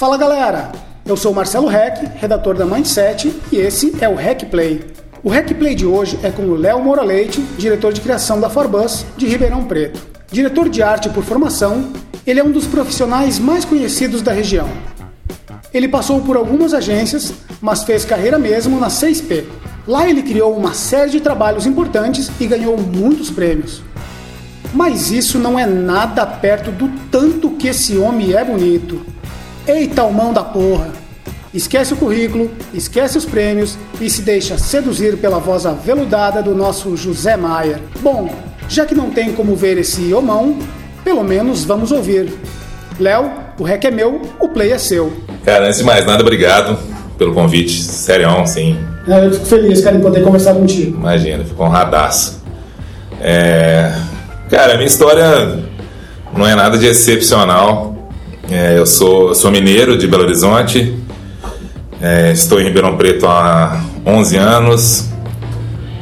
Fala galera, eu sou Marcelo Rec, redator da Mindset, e esse é o Rec Play. O Rec Play de hoje é com o Léo Moura Leite, diretor de criação da Forbus de Ribeirão Preto. Diretor de arte por formação, ele é um dos profissionais mais conhecidos da região. Ele passou por algumas agências, mas fez carreira mesmo na 6P. Lá ele criou uma série de trabalhos importantes e ganhou muitos prêmios. Mas isso não é nada perto do tanto que esse homem é bonito. Eita, o mão da porra! Esquece o currículo, esquece os prêmios e se deixa seduzir pela voz aveludada do nosso José Maier. Bom, já que não tem como ver esse homão, pelo menos vamos ouvir. Léo, o rec é meu, o play é seu. Cara, antes de mais nada, obrigado pelo convite. Sério, sim. É, eu fico feliz, cara, em poder conversar contigo. Imagina, fico honradaço. É... Cara, a minha história não é nada de excepcional. É, eu sou, sou mineiro de Belo Horizonte, é, estou em Ribeirão Preto há 11 anos.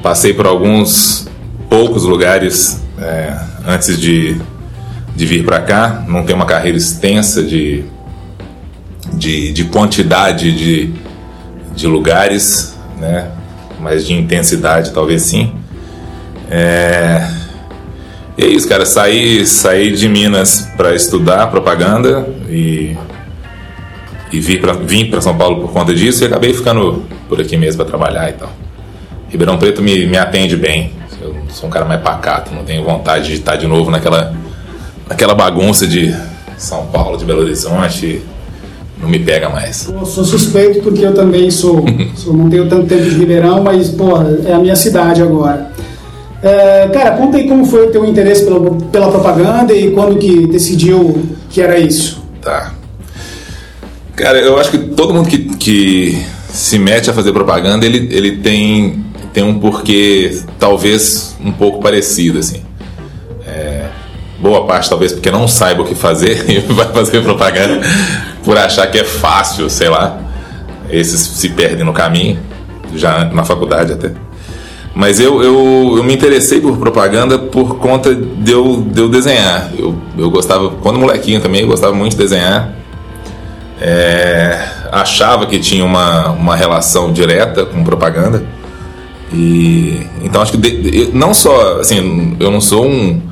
Passei por alguns poucos lugares é, antes de, de vir para cá. Não tenho uma carreira extensa de, de, de quantidade de, de lugares, né? mas de intensidade talvez sim. É, e é isso, cara. Saí, saí de Minas para estudar propaganda e, e vim para vim para São Paulo por conta disso e acabei ficando por aqui mesmo para trabalhar e tal. Ribeirão Preto me, me atende bem. Eu sou um cara mais pacato, não tenho vontade de estar de novo naquela, naquela bagunça de São Paulo, de Belo Horizonte. Não me pega mais. Eu sou suspeito porque eu também sou, sou não tenho tanto tempo de Ribeirão, mas pô, é a minha cidade agora. É, cara, conta aí como foi o teu interesse pela, pela propaganda e quando que decidiu que era isso. Tá. Cara, eu acho que todo mundo que, que se mete a fazer propaganda, ele, ele tem, tem um porquê talvez um pouco parecido, assim. É, boa parte talvez porque não saiba o que fazer e vai fazer propaganda por achar que é fácil, sei lá. Esses se perdem no caminho, já na faculdade até. Mas eu, eu, eu me interessei por propaganda por conta de eu, de eu desenhar. Eu, eu gostava, quando molequinho também, eu gostava muito de desenhar. É, achava que tinha uma, uma relação direta com propaganda. E então acho que de, não só assim, eu não sou um,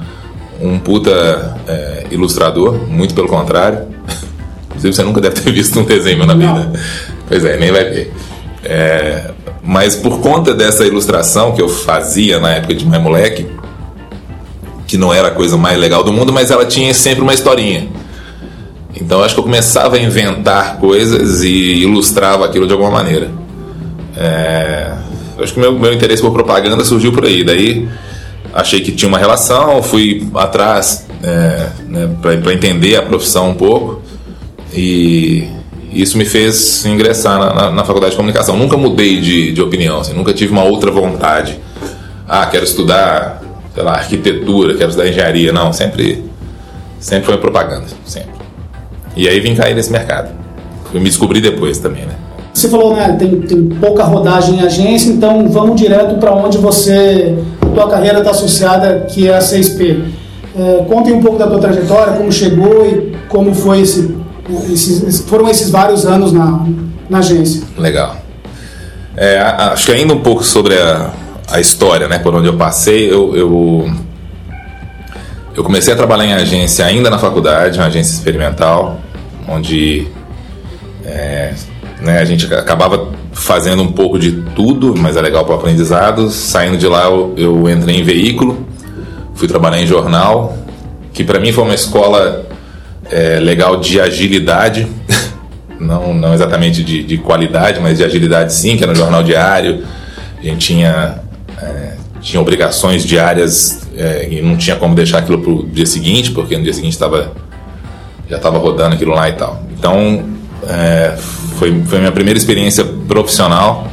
um puta é, ilustrador, muito pelo contrário. Inclusive você nunca deve ter visto um desenho na vida. Não. Pois é, nem vai ver. É, mas por conta dessa ilustração que eu fazia na época de mais moleque, que não era a coisa mais legal do mundo, mas ela tinha sempre uma historinha. Então acho que eu começava a inventar coisas e ilustrava aquilo de alguma maneira. É, acho que meu, meu interesse por propaganda surgiu por aí. Daí achei que tinha uma relação, fui atrás é, né, para entender a profissão um pouco e isso me fez ingressar na, na, na faculdade de comunicação. Nunca mudei de, de opinião, assim, nunca tive uma outra vontade. Ah, quero estudar, sei lá, arquitetura, quero estudar engenharia. Não, sempre, sempre foi propaganda, sempre. E aí vim cair nesse mercado. Fui me descobrir depois também, né? Você falou, né, tem, tem pouca rodagem em agência, então vamos direto para onde você, a tua carreira está associada, que é a 6P. É, conte um pouco da tua trajetória, como chegou e como foi esse esses, foram esses vários anos na, na agência. Legal. É, acho que ainda um pouco sobre a, a história, né, por onde eu passei, eu, eu, eu comecei a trabalhar em agência ainda na faculdade, uma agência experimental, onde é, né, a gente acabava fazendo um pouco de tudo, mas é legal para o aprendizado. Saindo de lá, eu, eu entrei em veículo, fui trabalhar em jornal, que para mim foi uma escola é, legal de agilidade, não, não exatamente de, de, qualidade, mas de agilidade sim, que era no jornal diário. A gente tinha, é, tinha obrigações diárias é, e não tinha como deixar aquilo para o dia seguinte, porque no dia seguinte tava, já estava rodando aquilo lá e tal. Então, é, foi, foi minha primeira experiência profissional.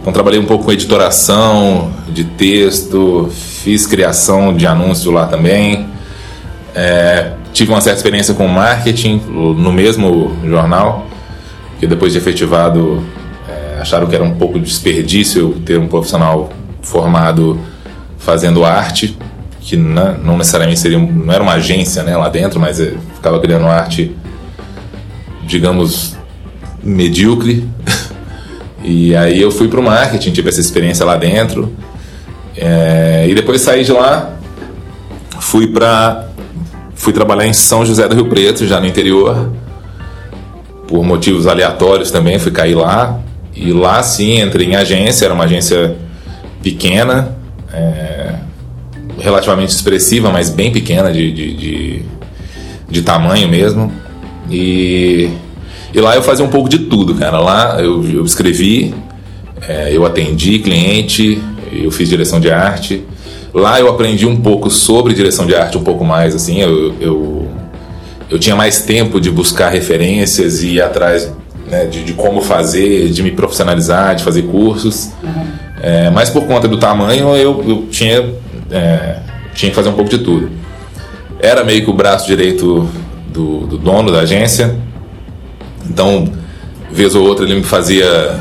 Então, trabalhei um pouco com editoração de texto, fiz criação de anúncio lá também. É, tive uma certa experiência com marketing no mesmo jornal, que depois de efetivado é, acharam que era um pouco desperdício ter um profissional formado fazendo arte, que não, não necessariamente seria não era uma agência né, lá dentro, mas ficava criando arte digamos, medíocre. e aí eu fui para o marketing, tive essa experiência lá dentro. É, e depois saí de lá, fui para fui trabalhar em São José do Rio Preto, já no interior, por motivos aleatórios também, fui cair lá. E lá sim entrei em agência, era uma agência pequena, é, relativamente expressiva, mas bem pequena de, de, de, de tamanho mesmo. E, e, lá eu fazia um pouco de tudo, cara. Lá eu, eu escrevi, é, eu atendi cliente, eu fiz direção de arte. Lá eu aprendi um pouco sobre direção de arte, um pouco mais, assim. Eu, eu, eu tinha mais tempo de buscar referências e ir atrás né, de, de, como fazer, de me profissionalizar, de fazer cursos. Uhum. É, mas por conta do tamanho, eu, eu tinha, é, tinha que fazer um pouco de tudo. Era meio que o braço direito do, do dono da agência. Então, vez ou outra, ele me fazia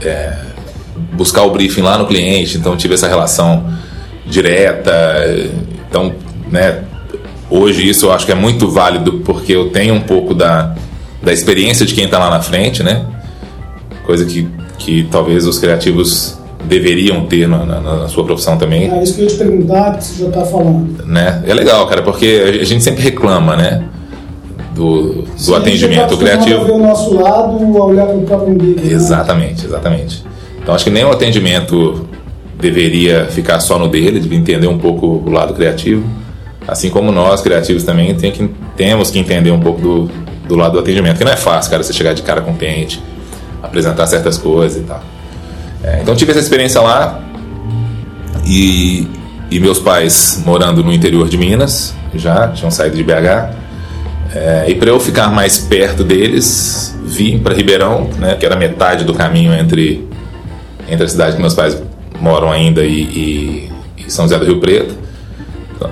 é, buscar o briefing lá no cliente. Então, tive essa relação direta. Então, né, hoje isso eu acho que é muito válido porque eu tenho um pouco da, da experiência de quem está lá na frente, né? Coisa que, que talvez os criativos deveriam ter na, na, na, sua profissão também. É isso que eu ia te perguntar, que você já está falando. Né? É legal, cara, porque a gente sempre reclama, né? Do, do Sim, atendimento tá criativo. ver o nosso lado, olhar para o próprio umbigo. Né? Exatamente, né? exatamente. Então acho que nem o atendimento deveria ficar só no dele, de entender um pouco o lado criativo. Assim como nós, criativos, também tem que, temos que entender um pouco do, do lado do atendimento, que não é fácil, cara, você chegar de cara com o cliente, apresentar certas coisas e tal. É, então tive essa experiência lá e, e meus pais morando no interior de Minas, já tinham saído de BH. É, e para eu ficar mais perto deles, vim para Ribeirão, né, que era metade do caminho entre, entre a cidade que meus pais moram ainda e, e, e São José do Rio Preto.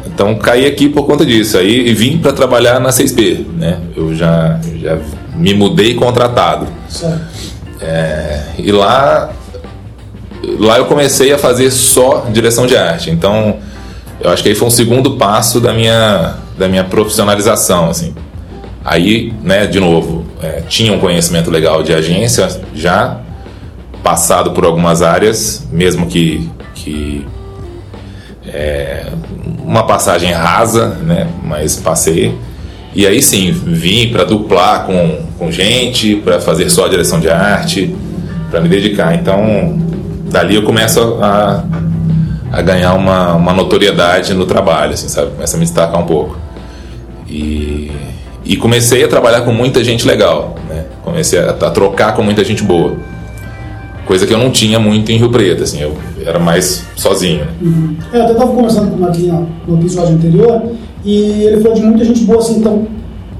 Então caí aqui por conta disso. Aí e vim para trabalhar na 6P, né? Eu já, já me mudei contratado. É, e lá lá eu comecei a fazer só direção de arte. Então, eu acho que aí foi um segundo passo da minha, da minha profissionalização, assim. Aí, né, de novo, é, tinha um conhecimento legal de agência já, passado por algumas áreas, mesmo que, que é, uma passagem rasa, né, mas passei. E aí sim, vim para duplar com, com gente, para fazer só a direção de arte, para me dedicar. Então, dali eu começo a, a ganhar uma, uma notoriedade no trabalho, assim, sabe? Começa a me destacar um pouco. E, e comecei a trabalhar com muita gente legal, né? Comecei a, a trocar com muita gente boa. Coisa que eu não tinha muito em Rio Preto, assim, eu era mais sozinho. Uhum. É, eu até estava conversando com o Marquinhos no episódio anterior e ele falou de muita gente boa, assim, então,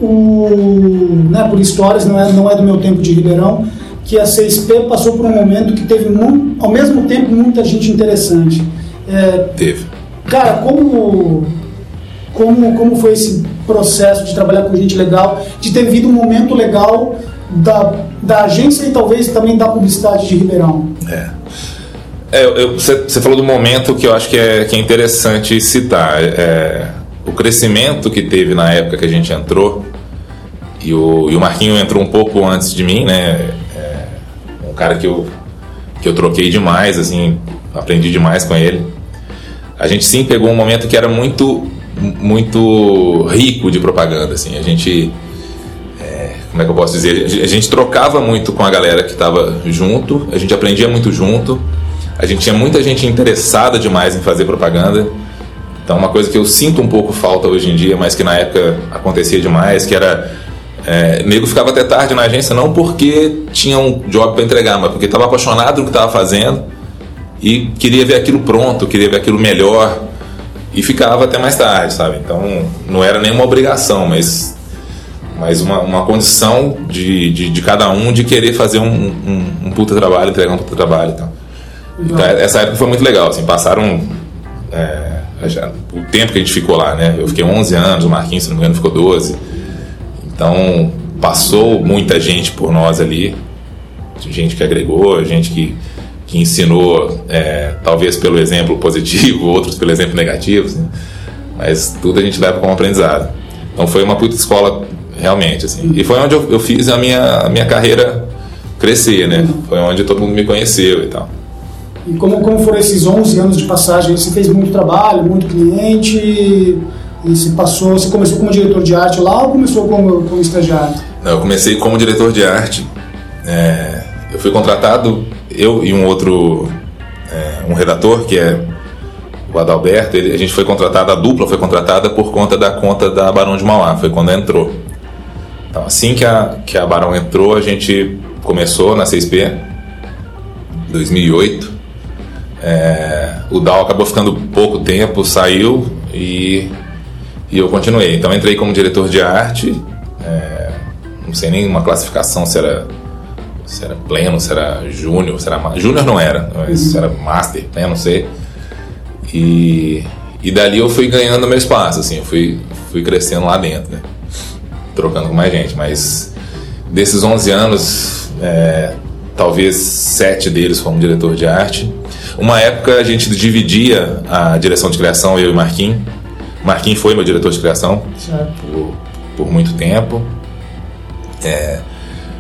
o, né, por histórias, não é, não é do meu tempo de Ribeirão, que a CSP passou por um momento que teve, muito, ao mesmo tempo, muita gente interessante. É, teve. Cara, como, como, como foi esse processo de trabalhar com gente legal, de ter vindo um momento legal da, da agência e talvez também da publicidade de Ribeirão? É. é você falou do momento que eu acho que é, que é interessante citar. É, o crescimento que teve na época que a gente entrou, e o, e o Marquinho entrou um pouco antes de mim, né? um cara que eu, que eu troquei demais, assim, aprendi demais com ele. A gente sim pegou um momento que era muito, muito rico de propaganda, assim. A gente, é, como é que eu posso dizer? A gente trocava muito com a galera que estava junto, a gente aprendia muito junto, a gente tinha muita gente interessada demais em fazer propaganda. Então, uma coisa que eu sinto um pouco falta hoje em dia, mas que na época acontecia demais, que era é, nego ficava até tarde na agência não porque tinha um job para entregar, mas porque estava apaixonado do que estava fazendo e queria ver aquilo pronto, queria ver aquilo melhor e ficava até mais tarde, sabe? Então não era nenhuma obrigação, mas, mas uma, uma condição de, de, de cada um de querer fazer um, um, um puta trabalho, entregar um puta trabalho então. então essa época foi muito legal, assim, passaram é, já, o tempo que a gente ficou lá, né? Eu fiquei 11 anos, o Marquinhos, se não me engano, ficou 12 então, passou muita gente por nós ali, gente que agregou, gente que, que ensinou, é, talvez pelo exemplo positivo, outros pelo exemplo negativo, assim, mas tudo a gente leva como aprendizado. Então, foi uma puta escola realmente, assim. E foi onde eu, eu fiz a minha, a minha carreira crescer, né? Foi onde todo mundo me conheceu e tal. E como, como foram esses 11 anos de passagem? Você fez muito trabalho, muito cliente e você passou, você começou como diretor de arte lá ou começou como, como estagiário? Não, eu comecei como diretor de arte. É, eu fui contratado, eu e um outro, é, um redator que é o Adalberto, ele, a gente foi contratado, a dupla foi contratada por conta da conta da Barão de Mauá, foi quando entrou. Então, assim que a, que a Barão entrou, a gente começou na 6P, 2008. É, o Dal acabou ficando pouco tempo, saiu e, e eu continuei. Então, entrei como diretor de arte, é, não sei nem uma classificação se era se era pleno, se era júnior, se era júnior não era, mas se era master, né, não sei. E, e dali eu fui ganhando meu espaço, assim, eu fui, fui crescendo lá dentro, né? Trocando com mais gente, mas desses 11 anos, é, talvez sete deles foram diretor de arte. Uma época a gente dividia a direção de criação, eu e Marquinhos. Marquinhos foi meu diretor de criação por, por, muito tempo. É,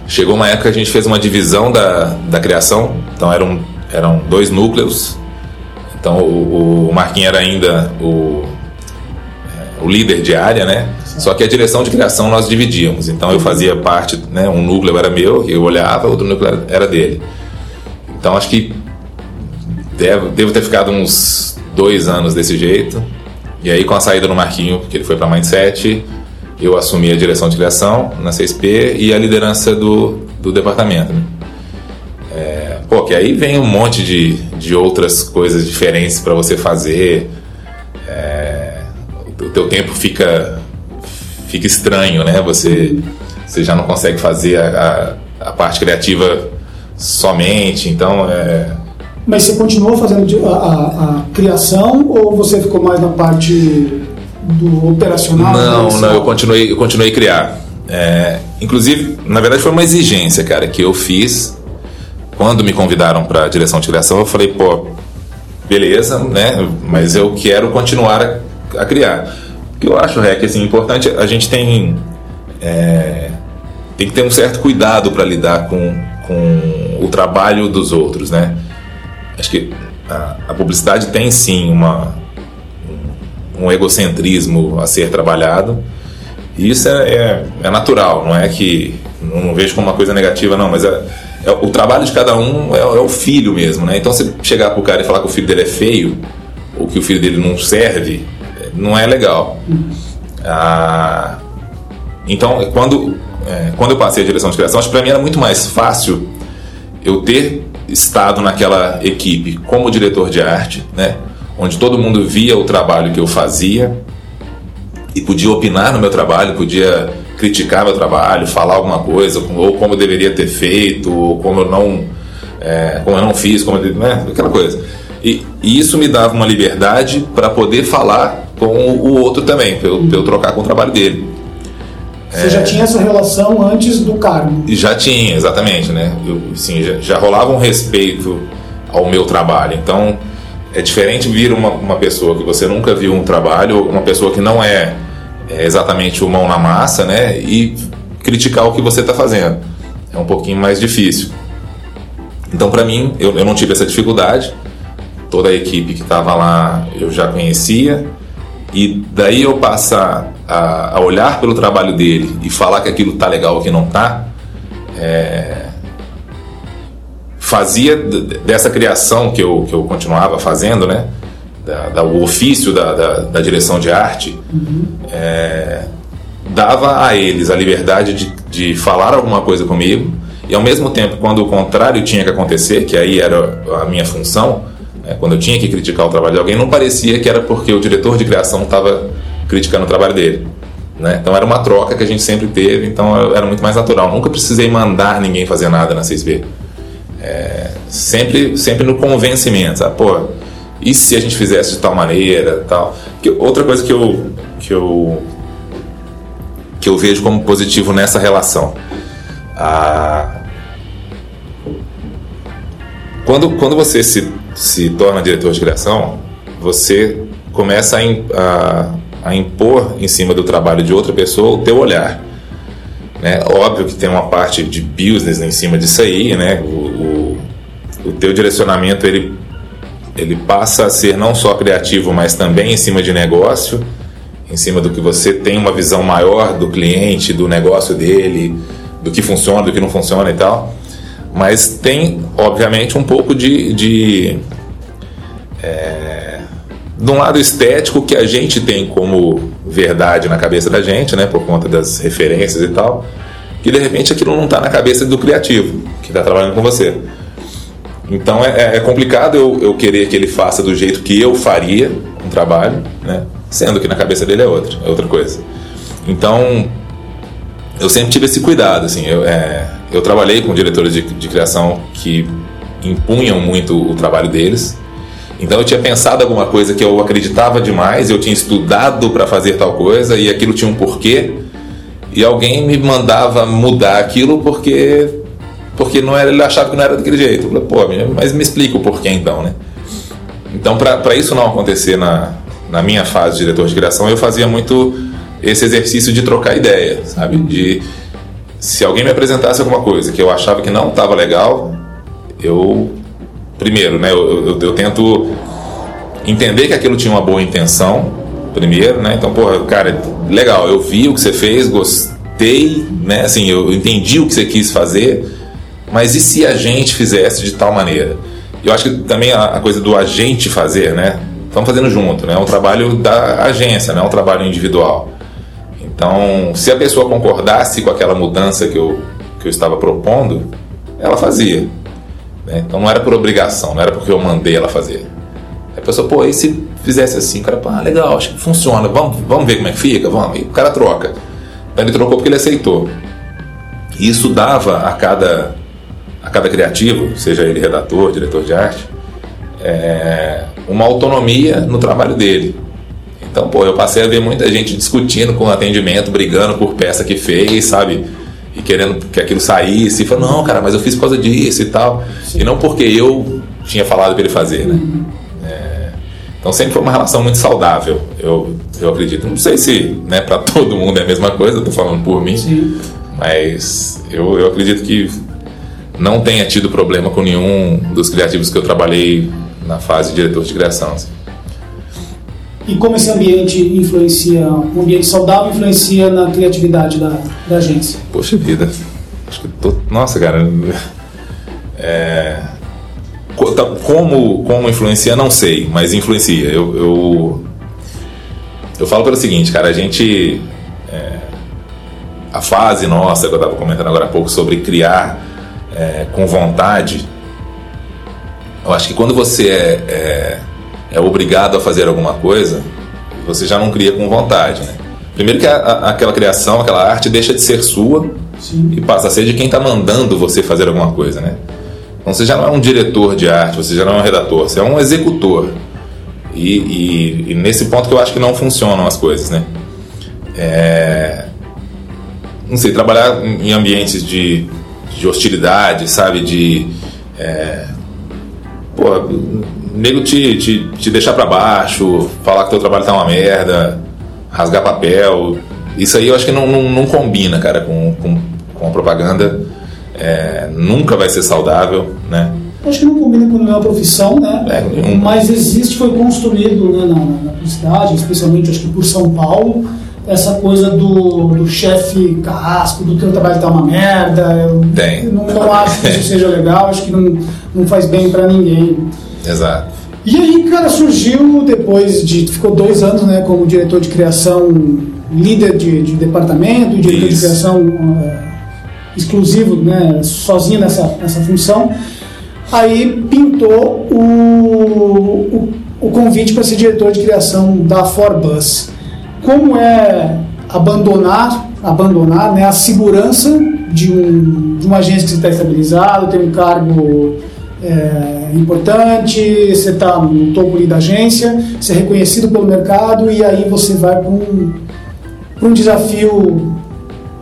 chegou uma época que a gente fez uma divisão da, da criação, então eram, eram dois núcleos então o, o Marquinhos era ainda o, é, o líder de área, né? Só que a direção de criação nós dividíamos. Então eu fazia parte, né? Um núcleo era meu, eu olhava, outro núcleo era dele. Então acho que devo, devo ter ficado uns dois anos desse jeito. E aí com a saída do Marquinho, que ele foi para Mindset, eu assumi a direção de criação na 6P e a liderança do, do departamento. Né? É, pô, que aí vem um monte de, de outras coisas diferentes para você fazer. É, o teu tempo fica, fica estranho, né? Você, você já não consegue fazer a, a, a parte criativa somente, então é... Mas você continuou fazendo a, a, a, criação ou você ficou mais na parte do operacional? Não, não, eu continuei, eu continuei a criar. É, inclusive, na verdade, foi uma exigência, cara, que eu fiz quando me convidaram para a direção de criação, eu falei, pô, beleza, né? Mas eu quero continuar a, a criar. Que eu acho, Rec, assim, importante, a gente tem, é, tem que ter um certo cuidado para lidar com, com o trabalho dos outros, né? Acho que a, a publicidade tem sim uma, um, egocentrismo a ser trabalhado. E isso é, é, é, natural, não é que. Não vejo como uma coisa negativa, não, mas é, é, o trabalho de cada um é, é, o filho mesmo, né? Então, você chegar pro cara e falar que o filho dele é feio, ou que o filho dele não serve, não é legal. Ah, então, quando, é, quando eu passei a direção de criação, acho que para mim era muito mais fácil eu ter estado naquela equipe como diretor de arte, né? Onde todo mundo via o trabalho que eu fazia e podia opinar no meu trabalho, podia criticar meu trabalho, falar alguma coisa, ou como eu deveria ter feito, ou como eu não, é, como eu não fiz, como eu, né, aquela coisa. E, e isso me dava uma liberdade para poder falar com o outro também, para eu, eu, trocar com o trabalho dele. Você é, já tinha essa relação antes do cargo? Já tinha, exatamente, né? Eu, assim, já, já rolava um respeito ao meu trabalho. Então, é diferente vir uma, uma pessoa que você nunca viu um trabalho, uma pessoa que não é é exatamente o mão na massa, né? E criticar o que você está fazendo. É um pouquinho mais difícil. Então, para mim, eu, eu não tive essa dificuldade. Toda a equipe que estava lá eu já conhecia. E daí eu passar a, a, olhar pelo trabalho dele e falar que aquilo tá legal ou que não tá, é, fazia dessa criação que eu, que eu continuava fazendo, né? da, da, o ofício da, da, da, direção de arte, uhum. é, dava a eles a liberdade de, de falar alguma coisa comigo e ao mesmo tempo, quando o contrário tinha que acontecer, que aí era a minha função, quando eu tinha que criticar o trabalho de alguém, não parecia que era porque o diretor de criação estava criticando o trabalho dele. Né? Então era uma troca que a gente sempre teve, então era muito mais natural. Nunca precisei mandar ninguém fazer nada na 6B. É, sempre, sempre no convencimento, sabe? Pô, e se a gente fizesse de tal maneira, tal. Que, outra coisa que eu, que eu que eu vejo como positivo nessa relação. Quando, quando você se, se torna diretor de criação, você começa a, a, a impor em cima do trabalho de outra pessoa o teu olhar. Né? Óbvio que tem uma parte de business em cima disso aí, né? O, o, o teu direcionamento ele, ele passa a ser não só criativo, mas também em cima de negócio, em cima do que você tem uma visão maior do cliente, do negócio dele, do que funciona, do que não funciona e tal. Mas tem, obviamente, um pouco de, de é, de um lado estético que a gente tem como verdade na cabeça da gente, né, por conta das referências e tal, que de repente aquilo não está na cabeça do criativo que está trabalhando com você. Então é, é, complicado eu, eu querer que ele faça do jeito que eu faria um trabalho, né, sendo que na cabeça dele é outra, é outra coisa. Então eu sempre tive esse cuidado, assim, eu, é, eu trabalhei com diretores de, de criação que impunham muito o trabalho deles, então eu tinha pensado alguma coisa que eu acreditava demais, eu tinha estudado para fazer tal coisa e aquilo tinha um porquê, e alguém me mandava mudar aquilo porque porque não era, ele achava que não era daquele jeito. Eu falei, pô, mas me explica o porquê então, né? Então, para isso não acontecer na, na minha fase de diretor de criação, eu fazia muito esse exercício de trocar ideia, sabe? De se alguém me apresentasse alguma coisa que eu achava que não estava legal, eu primeiro, né, eu, eu, eu, tento entender que aquilo tinha uma boa intenção, primeiro, né? Então, porra, cara, legal, eu vi o que você fez, gostei, né? Assim, eu entendi o que você quis fazer, mas e se a gente fizesse de tal maneira? Eu acho que também a, a coisa do agente fazer, né? Estamos fazendo junto, né? É um trabalho da agência, não é um trabalho individual. Então, se a pessoa concordasse com aquela mudança que eu, que eu estava propondo, ela fazia. Né? Então não era por obrigação, não era porque eu mandei ela fazer. Aí a pessoa, pô, e se fizesse assim? O cara, ah, legal, acho que funciona, vamos, vamos ver como é que fica, vamos. E o cara troca. Então ele trocou porque ele aceitou. E isso dava a cada, a cada criativo, seja ele redator, diretor de arte, é, uma autonomia no trabalho dele. Então, pô, eu passei a ver muita gente discutindo com atendimento, brigando por peça que fez, sabe? e querendo que aquilo saísse, e falando, não, cara, mas eu fiz por causa disso e tal. Sim. E não porque eu tinha falado para ele fazer, né? Uhum. É, então sempre foi uma relação muito saudável, eu, eu acredito. Não sei se né, para todo mundo é a mesma coisa, estou falando por mim, Sim. mas eu, eu acredito que não tenha tido problema com nenhum dos criativos que eu trabalhei na fase de diretor de criação. Assim. E como esse ambiente influencia, um ambiente saudável influencia na criatividade da, da agência? Poxa vida. Acho que tô, nossa, cara. É, tá, como, como influencia, não sei, mas influencia. Eu, eu, eu falo pelo seguinte, cara, a gente. É, a fase nossa, que eu estava comentando agora há pouco sobre criar é, com vontade, eu acho que quando você é, é obrigado a fazer alguma coisa, você já não cria com vontade, né? Primeiro que a, a, aquela criação, aquela arte deixa de ser sua Sim. e passa a ser de quem está mandando você fazer alguma coisa, né? Então você já não é um diretor de arte, você já não é um redator, você é um executor. E, e, e nesse ponto que eu acho que não funcionam as coisas, né? É, não sei, trabalhar em ambientes de, de hostilidade, sabe? De. É, pô, nego te, te, te deixar para baixo, falar que teu trabalho tá uma merda, rasgar papel. Isso aí eu acho que não, não, não combina, cara, com, com, com a propaganda. É, nunca vai ser saudável, né? Acho que não combina com nenhuma profissão, né? É, Mas existe, foi construído né, na, na publicidade, especialmente acho que por São Paulo, essa coisa do, do chefe carrasco, do teu trabalho tá uma merda. Eu, Tem. não, não acho que isso seja legal, acho que não, não faz bem para ninguém. Exato. E aí, cara, surgiu depois de. Ficou dois anos né, como diretor de criação, líder de, de departamento, diretor Isso. de criação uh, exclusivo, né, sozinho nessa, nessa função. Aí pintou o, o, o convite para ser diretor de criação da Forbus. Como é abandonar, abandonar né, a segurança de, um, de uma agência que está estabilizado, tem um cargo é, importante, você está no topo da agência, você é reconhecido pelo mercado e aí você vai para um, um desafio,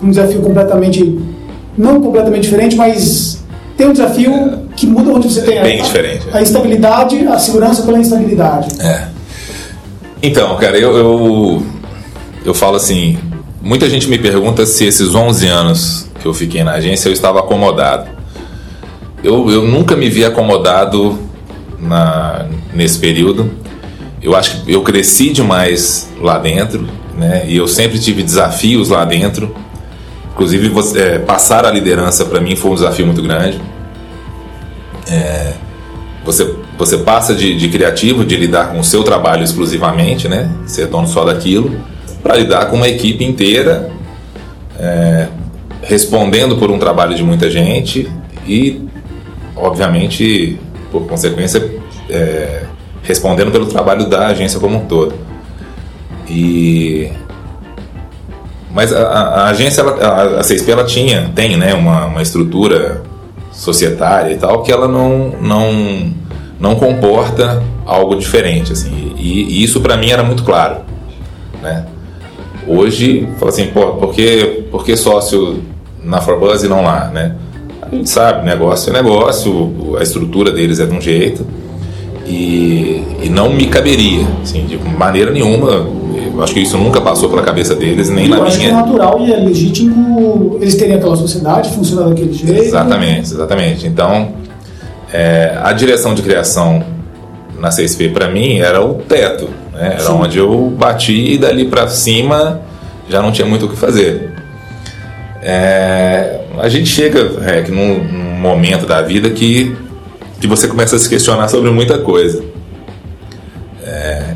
um desafio completamente, não completamente diferente, mas tem um desafio que muda onde você tem é bem a, diferente, a, a instabilidade, a segurança pela instabilidade. É. Então, cara, eu, eu, eu falo assim, muita gente me pergunta se esses 11 anos que eu fiquei na agência eu estava acomodado. Eu, eu nunca me vi acomodado na, nesse período. Eu acho que eu cresci demais lá dentro, né? E eu sempre tive desafios lá dentro. Inclusive, você, é, passar a liderança para mim foi um desafio muito grande. É, você, você passa de, de, criativo, de lidar com o seu trabalho exclusivamente, né? Ser dono só daquilo, para lidar com uma equipe inteira, é, respondendo por um trabalho de muita gente e, obviamente, por consequência, é, respondendo pelo trabalho da agência como um todo. E mas a, a agência, ela, a, a CSP, ela tinha, tem, né, uma, uma estrutura societária e tal que ela não não não comporta algo diferente, assim. E, e isso para mim era muito claro, né? Hoje, fala assim, pô, por que, por que sócio na Forbus e não lá, né? A gente sabe, negócio é negócio, a estrutura deles é de um jeito e, e não me caberia, assim, de maneira nenhuma. Eu acho que isso nunca passou pela cabeça deles, nem eu na acho minha. Que é natural e é legítimo eles terem aquela sociedade, funcionar daquele jeito. Exatamente, exatamente. Então, é, a direção de criação na CSP para mim era o teto, né? era Sim. onde eu bati e dali para cima já não tinha muito o que fazer. É, a gente chega é, num, num momento da vida que que você começa a se questionar sobre muita coisa. É,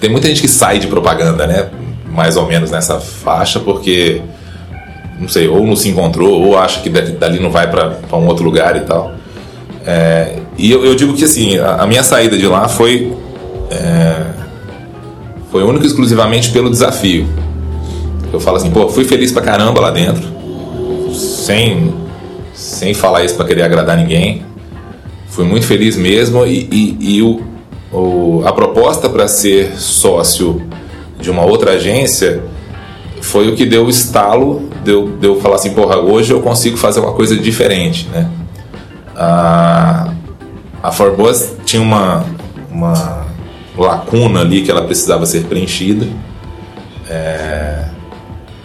tem muita gente que sai de propaganda, né? Mais ou menos nessa faixa, porque não sei, ou não se encontrou, ou acha que dali não vai para um outro lugar e tal. É, e eu, eu, digo que assim, a, a, minha saída de lá foi é, foi única e exclusivamente pelo desafio. Eu falo assim, pô, fui feliz pra caramba lá dentro, sem sem falar isso para querer agradar ninguém. Fui muito feliz mesmo e, e, e o, o, a proposta para ser sócio de uma outra agência foi o que deu o estalo de eu, de eu falar assim, porra, hoje eu consigo fazer uma coisa diferente, né? A, a Forbos tinha uma, uma lacuna ali que ela precisava ser preenchida é,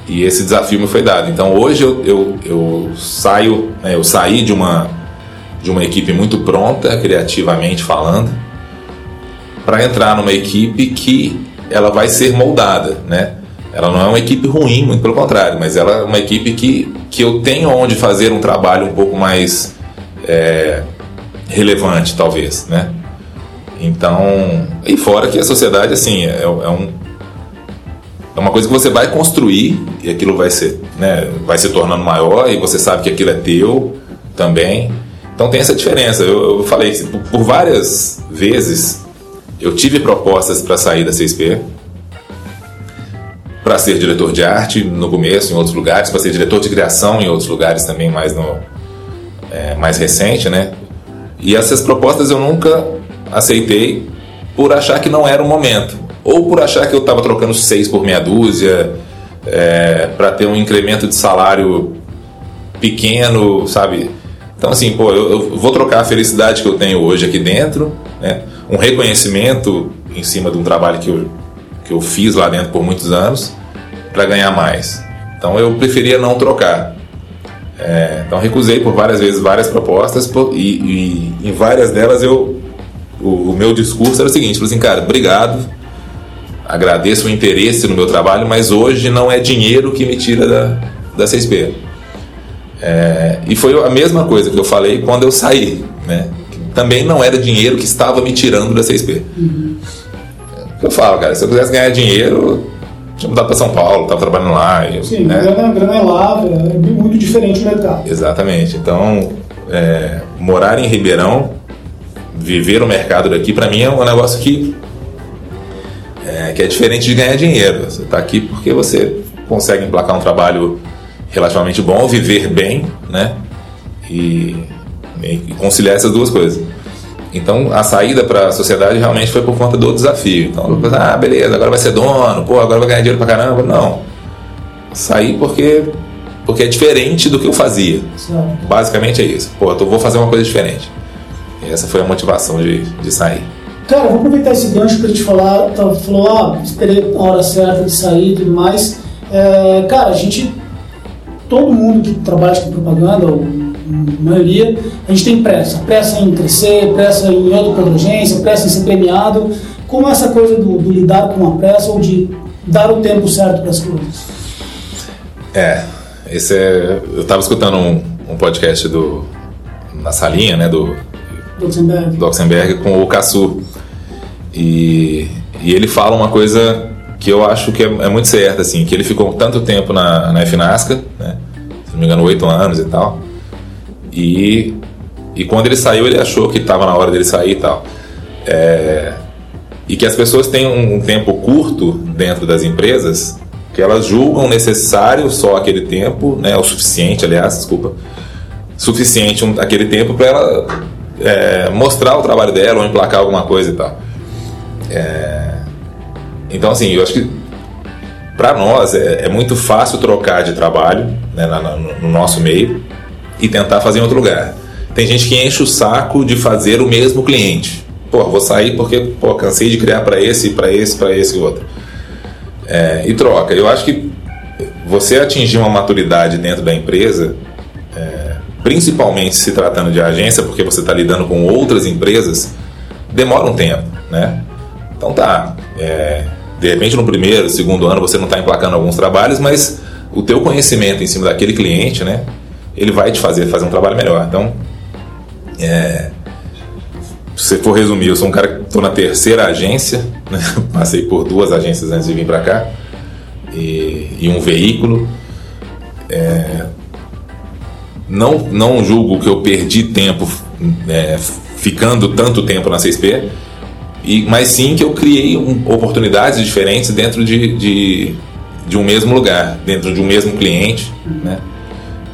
e esse desafio me foi dado. Então hoje eu, eu, eu saio, né, eu saí de uma de uma equipe muito pronta, criativamente falando, para entrar numa equipe que ela vai ser moldada, né? Ela não é uma equipe ruim, muito pelo contrário, mas ela é uma equipe que, que eu tenho onde fazer um trabalho um pouco mais é, relevante, talvez, né? Então, e fora que a sociedade, assim, é, é, um, é uma coisa que você vai construir e aquilo vai ser, né, vai se tornando maior e você sabe que aquilo é teu também. Então tem essa diferença. Eu, eu falei que por várias vezes eu tive propostas para sair da CSP, para ser diretor de arte no começo, em outros lugares, para ser diretor de criação em outros lugares também mais no é, mais recente, né? E essas propostas eu nunca aceitei por achar que não era o momento, ou por achar que eu estava trocando seis por meia dúzia é, para ter um incremento de salário pequeno, sabe? Então, assim, pô, eu, eu, vou trocar a felicidade que eu tenho hoje aqui dentro, né? um reconhecimento em cima de um trabalho que eu, que eu fiz lá dentro por muitos anos, para ganhar mais. Então, eu preferia não trocar. É, então, recusei por várias vezes várias propostas por, e, e, em várias delas eu, o, o meu discurso era o seguinte: falei assim, cara, obrigado, agradeço o interesse no meu trabalho, mas hoje não é dinheiro que me tira da, da CSP. É, e foi a mesma coisa que eu falei quando eu saí, né? Também não era dinheiro que estava me tirando da CSP. Uhum. Eu falo, cara, se eu quisesse ganhar dinheiro, tinha mudado para São Paulo, estava trabalhando lá. E, Sim, né? grana, grana é lá, é muito diferente do mercado. Exatamente. Então, é, morar em Ribeirão, viver o mercado daqui, para mim é um negócio que é, que é diferente de ganhar dinheiro. Você está aqui porque você consegue emplacar um trabalho relativamente bom, viver bem, né? E, e conciliar essas duas coisas. Então a saída para a sociedade realmente foi por conta do desafio. Então, ah, beleza, agora vai ser dono, pô, agora vai ganhar dinheiro pra caramba. Não. Saí porque porque é diferente do que eu fazia. Basicamente é isso. Pô, eu vou fazer uma coisa diferente. E essa foi a motivação de, de sair. Cara, vou aproveitar esse gancho para te falar. Tá, falou, ah, esperei a hora certa de sair e tudo mais. É, cara, a gente, todo mundo que trabalha com propaganda, ou a maioria, a gente tem pressa. Pressa em crescer, pressa em outra agência, pressa em ser premiado. Como essa coisa do, do lidar com a pressa ou de dar o tempo certo para as coisas? É, esse é. Eu estava escutando um, um, podcast do na salinha, né, do Doxenberg, Doxenberg com o Cassu e, e ele fala uma coisa que eu acho que é, é, muito certa, assim, que ele ficou tanto tempo na, na FNASCA, né, se não me engano, oito anos e tal, e, e quando ele saiu, ele achou que estava na hora dele sair e tal. É, e que as pessoas têm um, um tempo curto dentro das empresas que elas julgam necessário só aquele tempo, né, o suficiente, aliás, desculpa, suficiente um, aquele tempo para ela é, mostrar o trabalho dela ou emplacar alguma coisa e tal. É, então, assim, eu acho que para nós é, é, muito fácil trocar de trabalho né, no, no nosso meio e tentar fazer em outro lugar. Tem gente que enche o saco de fazer o mesmo cliente. Pô, vou sair porque pô, cansei de criar para esse, para esse, para esse e outro. É, e troca. Eu acho que você atingir uma maturidade dentro da empresa, principalmente se tratando de agência, porque você está lidando com outras empresas, demora um tempo, né? Então tá. É, de repente no primeiro, segundo ano você não está emplacando alguns trabalhos, mas o teu conhecimento em cima daquele cliente, né? Ele vai te fazer fazer um trabalho melhor. Então, é, se for resumir, eu sou um cara que estou na terceira agência, né? passei por duas agências antes de vir para cá, e, e, um veículo. É, não, não julgo que eu perdi tempo é, ficando tanto tempo na CSP, e, mas sim que eu criei um, oportunidades diferentes dentro de, de, de, um mesmo lugar, dentro de um mesmo cliente, né?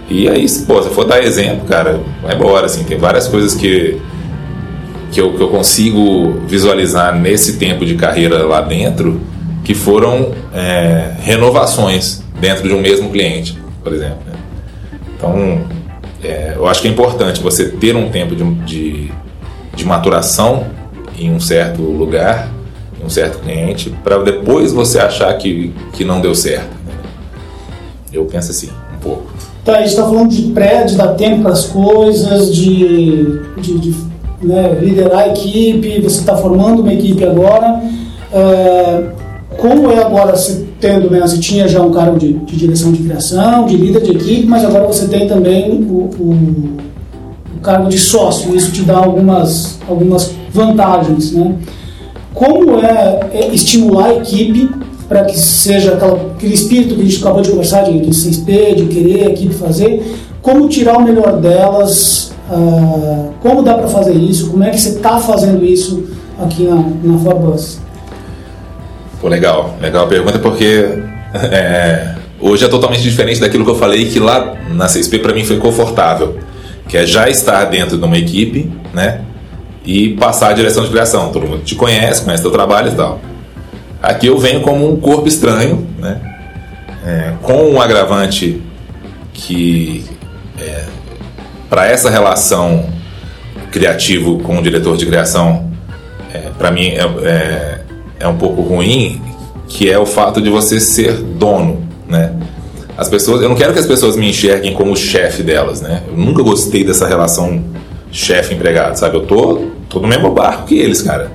E aí, pô, se for dar exemplo, cara, vai embora, assim, tem várias coisas que que eu, que eu consigo visualizar nesse tempo de carreira lá dentro que foram é, renovações dentro de um mesmo cliente, por exemplo. Né? Então, é, eu acho que é importante você ter um tempo de, de, de maturação em um certo lugar, em um certo cliente, para depois você achar que, que não deu certo. Né? Eu penso assim, um pouco. Tá, a gente está falando de pré, de dar tempo para as coisas, de, de, de né, liderar a equipe, você está formando uma equipe agora. É, como é agora você tendo, né, você tinha já um cargo de, de, direção de criação, de líder de equipe, mas agora você tem também o, o, o cargo de sócio, isso te dá algumas, algumas vantagens, né? Como é, é estimular a equipe para que seja aquela, aquele espírito que a gente acabou de conversar, de, de CSP, de querer a equipe fazer, como tirar o melhor delas Uh, como dá para fazer isso? Como é que você está fazendo isso aqui na, na Forbus? Pô, legal, legal a pergunta porque é, hoje é totalmente diferente daquilo que eu falei que lá na CSP para mim foi confortável, que é já estar dentro de uma equipe, né? E passar a direção de criação. Todo mundo te conhece, conhece teu trabalho e tal. Aqui eu venho como um corpo estranho, né? É, com um agravante que é, para essa relação criativo com o diretor de criação, é, para mim é, é, um pouco ruim, que é o fato de você ser dono, né? As pessoas, eu não quero que as pessoas me enxerguem como chefe delas, né? Eu nunca gostei dessa relação chefe-empregado, sabe? Eu tô, tô no mesmo barco que eles, cara.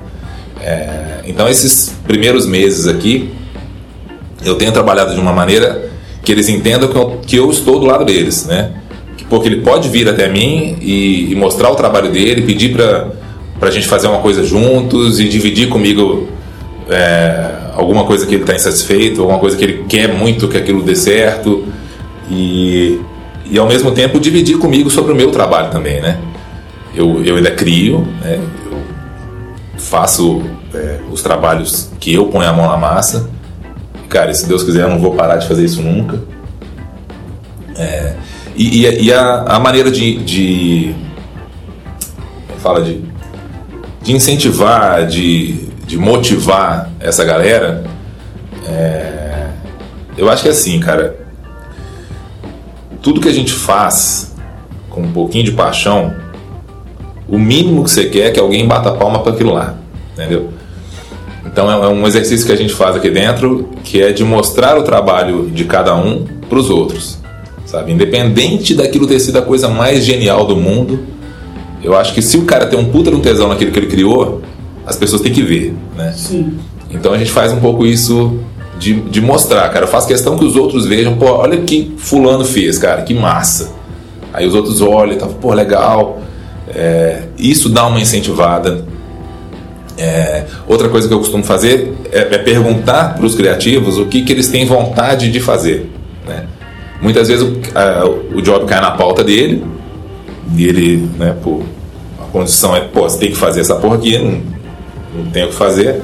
É, então esses primeiros meses aqui, eu tenho trabalhado de uma maneira que eles entendam que eu, que eu estou do lado deles, né? porque ele pode vir até mim e, e mostrar o trabalho dele, pedir para a gente fazer uma coisa juntos e dividir comigo é, alguma coisa que ele está insatisfeito, alguma coisa que ele quer muito que aquilo dê certo e, e ao mesmo tempo dividir comigo sobre o meu trabalho também, né? Eu, eu ainda crio, né? eu faço é, os trabalhos que eu ponho a mão na massa. Cara, se Deus quiser, eu não vou parar de fazer isso nunca. É, e, e, e a, a, maneira de, de fala de, de incentivar, de, de motivar essa galera, é, eu acho que é assim, cara. Tudo que a gente faz com um pouquinho de paixão, o mínimo que você quer é que alguém bata palma para aquilo lá, entendeu? Então é um exercício que a gente faz aqui dentro, que é de mostrar o trabalho de cada um para os outros, sabe? Independente daquilo ter sido a coisa mais genial do mundo, eu acho que se o cara tem um puta um tesão naquilo que ele criou, as pessoas têm que ver, né? Sim. Então a gente faz um pouco isso de, de mostrar, cara. Eu faço questão que os outros vejam, pô, olha o que fulano fez, cara, que massa. Aí os outros olham e tá, pô, legal. É, isso dá uma incentivada. É, outra coisa que eu costumo fazer é, é perguntar para os criativos o que, que eles têm vontade de fazer. Né? Muitas vezes o, a, o job cai na pauta dele e ele, né, pô, a condição é, pô, você tem que fazer essa porra aqui, não, não tem o que fazer.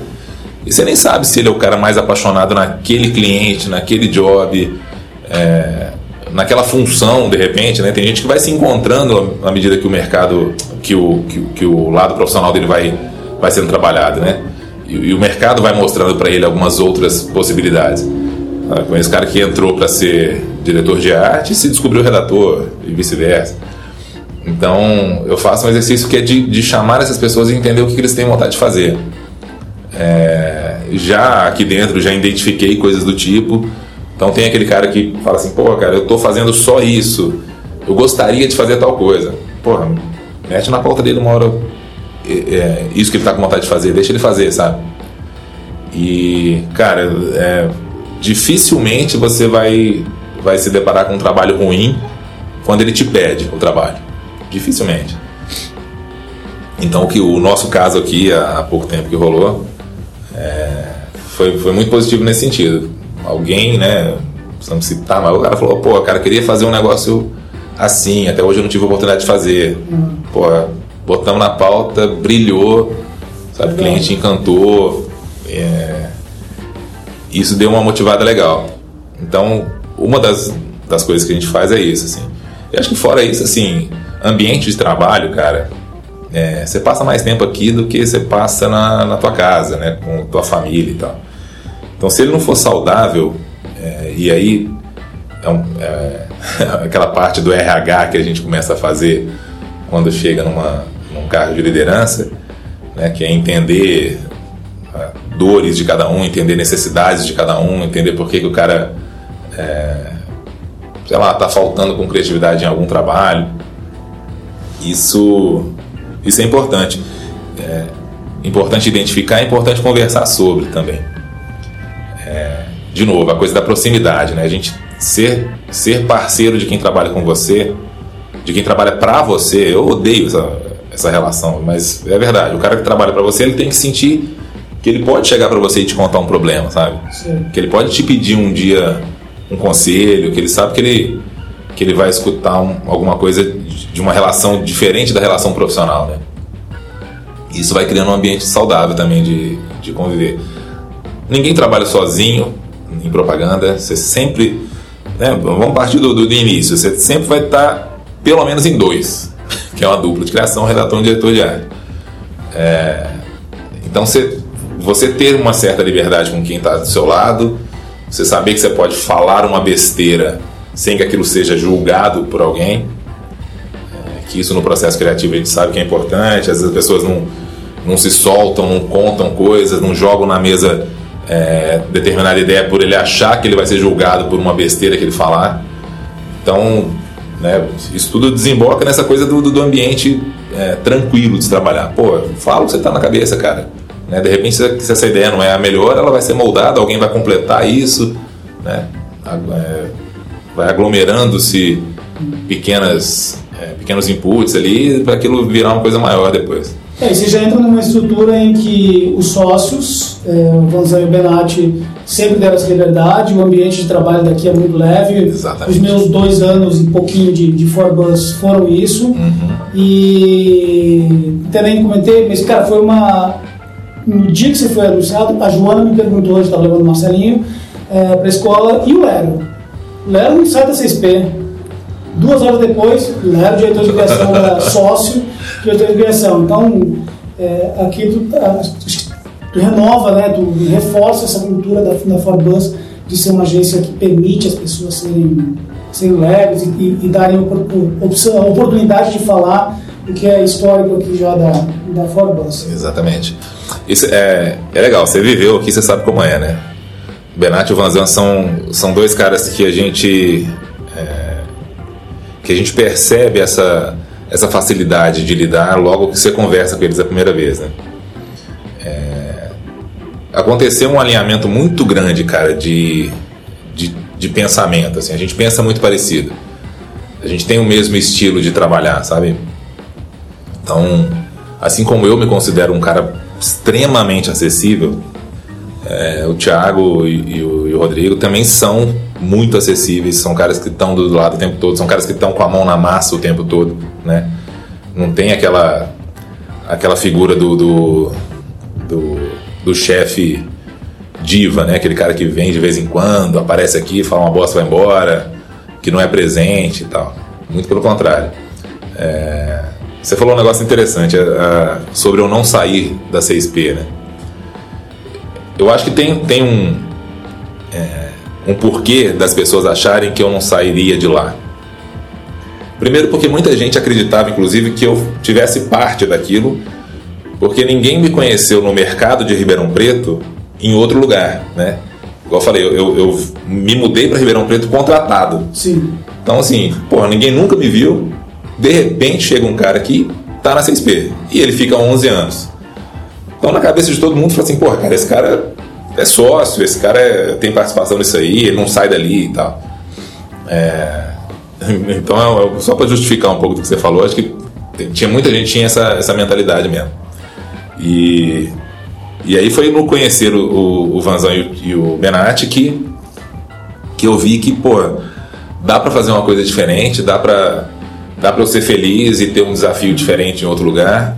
E você nem sabe se ele é o cara mais apaixonado naquele cliente, naquele job, é, naquela função, de repente, né? Tem gente que vai se encontrando à medida que o mercado, que o, que, que o lado profissional dele vai, vai sendo trabalhado, né? E, e o mercado vai mostrando para ele algumas outras possibilidades. Ah, com esse cara que entrou para ser diretor de arte se descobriu redator e vice-versa. Então, eu faço um exercício que é de, de chamar essas pessoas e entender o que, eles têm vontade de fazer. É, já aqui dentro, já identifiquei coisas do tipo. Então, tem aquele cara que fala assim: pô, cara, eu tô fazendo só isso. Eu gostaria de fazer tal coisa. Porra, mete na pauta dele uma hora é, é, isso que ele tá com vontade de fazer, deixa ele fazer, sabe? E, cara, é, dificilmente você vai, vai se deparar com um trabalho ruim quando ele te pede o trabalho. Dificilmente. Então, que o nosso caso aqui, há pouco tempo que rolou, é, foi, foi muito positivo nesse sentido. Alguém, né, precisamos citar, mas o cara falou: pô, cara, queria fazer um negócio assim, até hoje eu não tive a oportunidade de fazer. Hum. Pô, botamos na pauta, brilhou, sabe, o cliente encantou. É, isso deu uma motivada legal. Então, uma das, das coisas que a gente faz é isso, assim. Eu acho que fora isso, assim, ambiente de trabalho, cara, é, você passa mais tempo aqui do que você passa na, na tua casa, né, com tua família e tal. Então, se ele não for saudável, é, e aí é, um, é aquela parte do RH que a gente começa a fazer quando chega numa, num cargo de liderança, né, que é entender dores de cada um, entender necessidades de cada um, entender por que, que o cara, é, sei lá, está faltando com criatividade em algum trabalho. Isso, isso é importante. É importante identificar, é importante conversar sobre também. É, de novo, a coisa da proximidade, né? A gente ser, ser parceiro de quem trabalha com você, de quem trabalha para você. Eu odeio essa, essa relação, mas é verdade. O cara que trabalha para você, ele tem que sentir que ele pode chegar para você e te contar um problema, sabe? Sim. Que ele pode te pedir um dia um conselho, que ele sabe que ele que ele vai escutar um, alguma coisa de uma relação diferente da relação profissional, né? Isso vai criando um ambiente saudável também de, de conviver. Ninguém trabalha sozinho em propaganda, você sempre. Né, vamos partir do, do, do, início, você sempre vai estar pelo menos em dois, que é uma dupla de criação, redator e diretor de arte. É, então você você ter uma certa liberdade com quem está do seu lado, você saber que você pode falar uma besteira sem que aquilo seja julgado por alguém, que isso no processo criativo a gente sabe que é importante, às vezes as pessoas não, não se soltam, não contam coisas, não jogam na mesa é, determinada ideia por ele achar que ele vai ser julgado por uma besteira que ele falar. Então, né, isso tudo desemboca nessa coisa do, do ambiente é, tranquilo de trabalhar. Pô, fala o que você está na cabeça, cara. Né? De repente, se essa ideia não é a melhor, ela vai ser moldada, alguém vai completar isso, né? É, vai aglomerando-se pequenas, é, pequenos inputs ali para aquilo virar uma coisa maior depois. É, você já entra numa estrutura em que os sócios, é, o Vanzan e o Benatti, sempre deram essa liberdade, o ambiente de trabalho daqui é muito leve. Exatamente. Os meus dois anos e pouquinho de, de Forbus foram isso. Uhum. E também comentei, mas cara, foi uma no dia que você foi anunciado, a Joana me perguntou, a gente estava levando o Marcelinho é, para a escola, e o Lero? O Lero não sai da CSP. Duas horas depois, o Lero, diretor de criação, era sócio, diretor de criação. Então, é, aqui tu, tá, tu, renova, né, tu reforça essa cultura da, da Forbus de ser uma agência que permite as pessoas serem, serem leves e, e, e darem a oportunidade de falar o que é histórico aqui já da, da Forbus. Exatamente. Isso é, é legal, você viveu aqui, você sabe como é, né? Benatti e o Vanzan são, são dois caras que a gente que a gente percebe essa, essa facilidade de lidar logo que você conversa com eles a primeira vez, né? É, aconteceu um alinhamento muito grande, cara, de, de, de pensamento, assim, a gente pensa muito parecido. A gente tem o mesmo estilo de trabalhar, sabe? Então, assim como eu me considero um cara extremamente acessível, é, o Thiago e, e, o, e, o, Rodrigo também são muito acessíveis, são caras que estão do lado o tempo todo, são caras que estão com a mão na massa o tempo todo, né? Não tem aquela aquela figura do, do, do, do chefe diva, né? Aquele cara que vem de vez em quando, aparece aqui, fala uma bosta, vai embora, que não é presente e tal. Muito pelo contrário. É, você falou um negócio interessante é, sobre eu não sair da CSP, né? Eu acho que tem, tem um, é, um porquê das pessoas acharem que eu não sairia de lá. Primeiro, porque muita gente acreditava, inclusive, que eu tivesse parte daquilo, porque ninguém me conheceu no mercado de Ribeirão Preto em outro lugar, né? Igual eu falei, eu, eu, eu me mudei para Ribeirão Preto contratado. Sim. Então, assim, porra, ninguém nunca me viu. De repente chega um cara aqui, tá na 6P, e ele fica 11 anos. Então, na cabeça de todo mundo, fala assim: porra, cara, esse cara é sócio, esse cara é, tem participação nisso aí, ele não sai dali e tal. É, então, só para justificar um pouco do que você falou, acho que tinha muita gente tinha essa, essa mentalidade mesmo. E, e aí foi no conhecer o, o, o Vanzão e o, e o Benatti que, que eu vi que, pô, dá para fazer uma coisa diferente, dá para dá para eu ser feliz e ter um desafio diferente em outro lugar,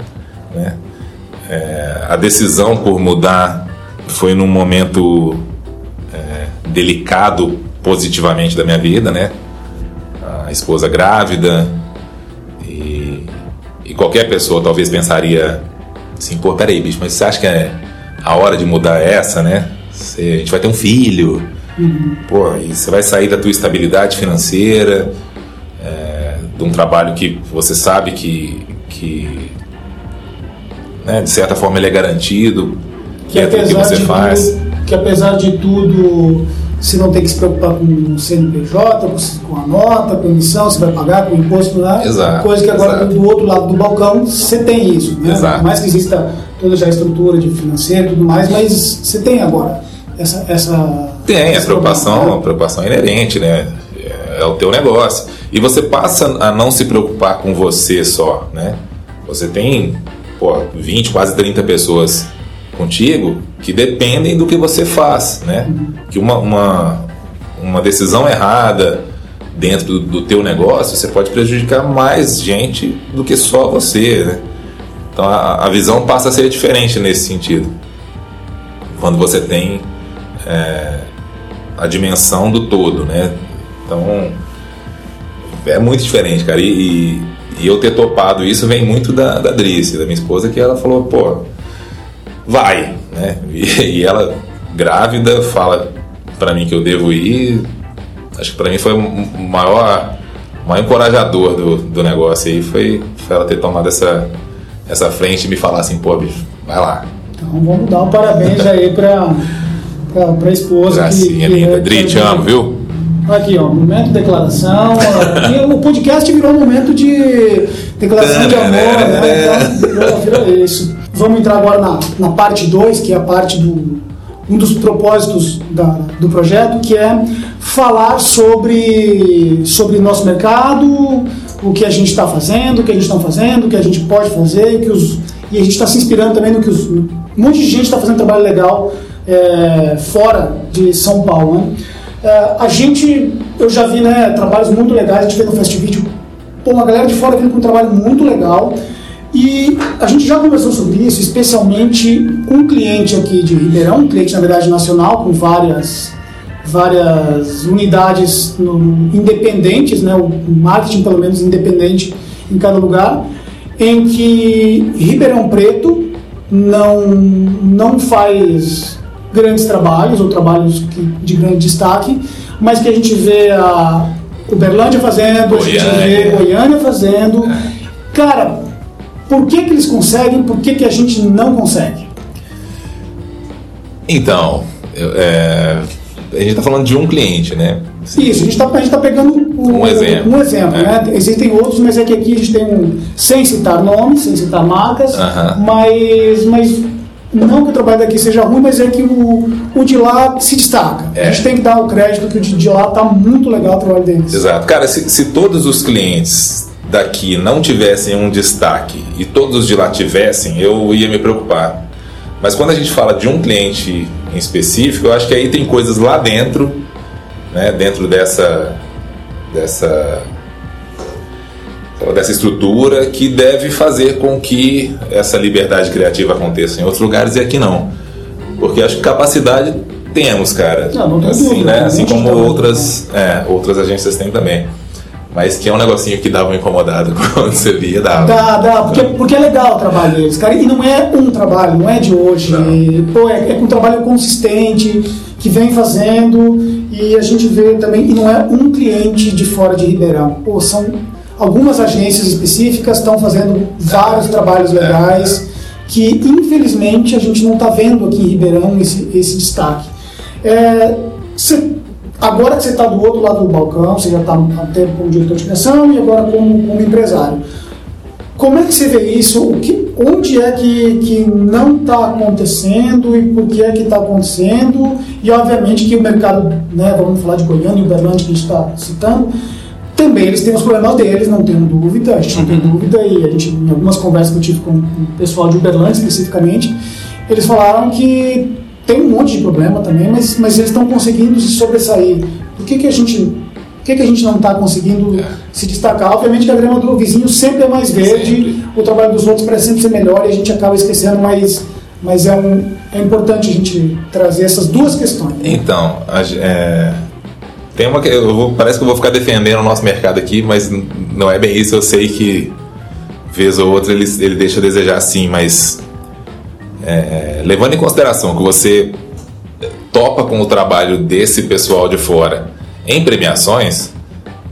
né? É, a decisão por mudar foi num momento é, delicado positivamente da minha vida, né? A esposa grávida e, e, qualquer pessoa talvez pensaria assim, pô, peraí, bicho, mas você acha que é a hora de mudar é essa, né? Você, a gente vai ter um filho, uhum. pô, e você vai sair da tua estabilidade financeira, é, de um trabalho que você sabe que, que né, de certa forma ele é garantido que é você de faz. Tudo, que apesar de tudo, você não tem que se preocupar com o CNPJ, com a nota, com a emissão, você vai pagar com o imposto lá. Exato, coisa que agora exato. do outro lado do balcão você tem isso. Né? Exato. Por mais que exista toda já a estrutura de financeiro e tudo mais, mas você tem agora essa. essa tem, essa a preocupação, a preocupação inerente, né? É, é o teu negócio. E você passa a não se preocupar com você só, né? Você tem pô, 20, quase 30 pessoas contigo que dependem do que você faz, né? Que uma, uma, uma decisão errada dentro do, do teu negócio, você pode prejudicar mais gente do que só você, né? Então a, a visão passa a ser diferente nesse sentido. Quando você tem é, a dimensão do todo, né? Então é muito diferente, cara. E, e, e eu ter topado isso vem muito da, da Drice, da minha esposa, que ela falou, pô, vai, né? E, e ela grávida fala para mim que eu devo ir. Acho que para mim foi o maior, maior encorajador do, do negócio aí foi, foi ela ter tomado essa, essa frente e me falar assim, pô, bicho, vai lá. Então vamos dar um parabéns aí para para esposa. Gracinha que, linda. Dri, te amo, viu? Aqui, ó, momento de declaração. o podcast virou um momento de declaração de amor, né? Então, virou, virou isso. Vamos entrar agora na, na parte 2, que é a parte do um dos propósitos da, do projeto, que é falar sobre, sobre nosso mercado, o que a gente está fazendo, o que a gente está fazendo, o que a gente pode fazer, que os, e a gente está se inspirando também no que os, um monte de gente está fazendo trabalho legal é, fora de São Paulo. Né? É, a gente, eu já vi né, trabalhos muito legais, a gente vê no Festivídeo, pô, uma galera de fora vindo com um trabalho muito legal. E a gente já conversou sobre isso, especialmente com um cliente aqui de Ribeirão, um cliente na verdade nacional, com várias, várias unidades no, independentes, né, o marketing pelo menos independente em cada lugar, em que Ribeirão Preto não, não faz grandes trabalhos ou trabalhos que, de grande destaque, mas que a gente vê a Uberlândia fazendo, Goiânia. a gente vê Goiânia fazendo. Cara, por que, que eles conseguem, por que, que a gente não consegue? Então, é, a gente está falando de um cliente, né? Isso, a gente está tá pegando um, um exemplo, um exemplo é. né? Existem outros, mas é que aqui a gente tem um, sem citar nomes, sem citar marcas, uh -huh. mas, mas não que o trabalho daqui seja ruim, mas é que o, o de lá se destaca. É. A gente tem que dar o crédito que o de lá está muito legal o trabalho deles. Exato. Cara, se, se todos os clientes daqui não tivessem um destaque e todos os de lá tivessem, eu ia me preocupar. Mas quando a gente fala de um cliente em específico, eu acho que aí tem coisas lá dentro, né, dentro dessa, dessa, dessa estrutura que deve fazer com que essa liberdade criativa aconteça em outros lugares e aqui não. Porque acho que capacidade temos, cara. Não, não tem assim, dúvida, né? Assim como outras, é, outras agências têm também. Mas que é um negocinho que dava um incomodado quando você via, dava. Dá, dá, porque, porque é legal o trabalho deles, cara. E não é um trabalho, não é de hoje. Pô, é, é um trabalho consistente, que vem fazendo, e a gente vê também, e não é um cliente de fora de Ribeirão. Pô, são algumas agências específicas estão fazendo vários trabalhos é. legais que infelizmente a gente não está vendo aqui em Ribeirão esse, esse destaque. É, Agora que você está do outro lado do balcão, você já está há um tempo como diretor de criação e agora como, como empresário. Como é que você vê isso? O que, onde é que, que não está acontecendo e por que é que está acontecendo? E obviamente que o mercado, né, vamos falar de Goiânia e Uberlândia que a gente está citando, também eles têm os problemas deles, não tenho dúvida, a gente não tem dúvida, e a gente, em algumas conversas que eu tive com o pessoal de Uberlândia especificamente, eles falaram que tem um monte de problema também, mas, mas eles estão conseguindo se sobressair. Por que, que a gente por que, que a gente não está conseguindo é. se destacar? Obviamente que a grama do vizinho sempre é mais verde, sempre. o trabalho dos outros parece sempre ser melhor e a gente acaba esquecendo, mas, mas é, um, é importante a gente trazer essas duas questões. Então, é, tem uma que eu vou, parece que eu vou ficar defendendo o nosso mercado aqui, mas não é bem isso. Eu sei que vez ou outra ele, ele deixa a desejar sim, mas é, levando em consideração que você topa com o trabalho desse pessoal de fora em premiações,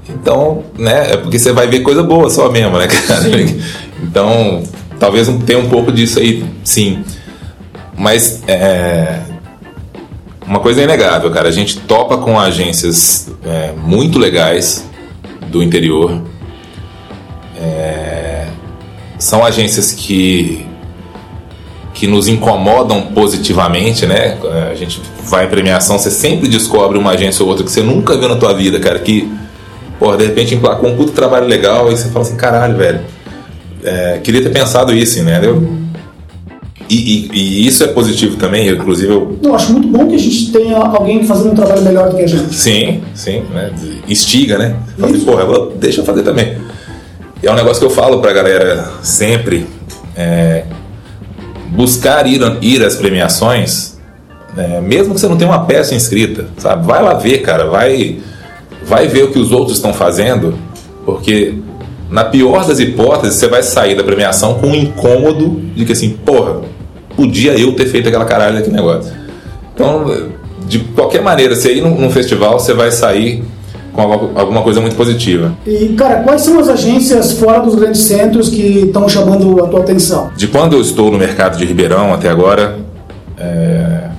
então, né, é porque você vai ver coisa boa só mesmo, né, cara? Sim. Então, talvez tenha um pouco disso aí, sim. Mas é, uma coisa é inegável, cara. A gente topa com agências é, muito legais do interior. É, são agências que que nos incomodam positivamente, né? A gente vai em premiação, você sempre descobre uma agência ou outra que você nunca viu na tua vida, cara, que, porra, de repente emplacou um puto trabalho legal e você fala assim, caralho, velho, é, queria ter pensado isso, né? E, e, e, isso é positivo também, inclusive eu... Eu acho muito bom que a gente tenha alguém fazendo um trabalho melhor do que a gente. Sim, sim, né? Instiga, né? Fala assim, porra, deixa eu fazer também. E é um negócio que eu falo pra galera sempre, é, buscar ir, ir às premiações, é, mesmo que você não tenha uma peça inscrita, sabe? Vai lá ver, cara, vai, vai ver o que os outros estão fazendo, porque na pior das hipóteses você vai sair da premiação com um incômodo de que assim, porra, podia eu ter feito aquela caralho daquele negócio. Então, de qualquer maneira, se ir num, num festival, você vai sair com alguma coisa muito positiva. E, cara, quais são as agências fora dos grandes centros que estão chamando a tua atenção? De quando eu estou no mercado de Ribeirão até agora, é,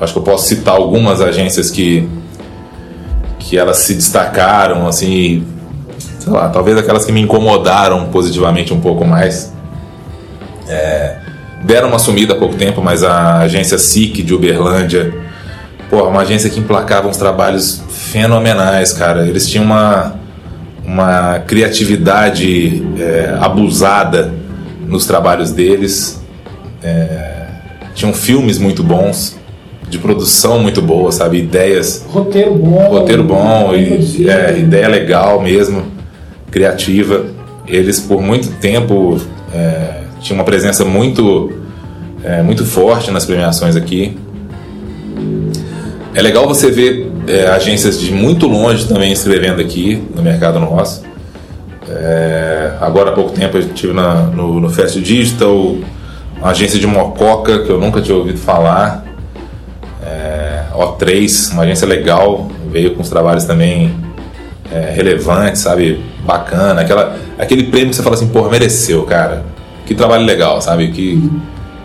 acho que eu posso citar algumas agências que, que elas se destacaram, assim, sei lá, talvez aquelas que me incomodaram positivamente um pouco mais. É, deram uma sumida há pouco tempo, mas a agência SIC de Uberlândia, pô, uma agência que emplacava uns trabalhos fenomenais, cara. Eles tinham uma, uma criatividade é, abusada nos trabalhos deles. É, tinham filmes muito bons, de produção muito boa, sabe? Ideias. Roteiro bom. Roteiro bom, e, é, ideia legal mesmo, criativa. Eles, por muito tempo, é, tinham uma presença muito, é, muito forte nas premiações aqui. É legal você ver é, agências de muito longe também escrevendo aqui no mercado nosso. É, agora há pouco tempo eu estive na, no, no Fast Digital, uma agência de Mococa que eu nunca tinha ouvido falar. É, O3, uma agência legal, veio com os trabalhos também é, relevantes, sabe? Bacana. Aquela, aquele prêmio que você fala assim, porra, mereceu, cara. Que trabalho legal, sabe? Que,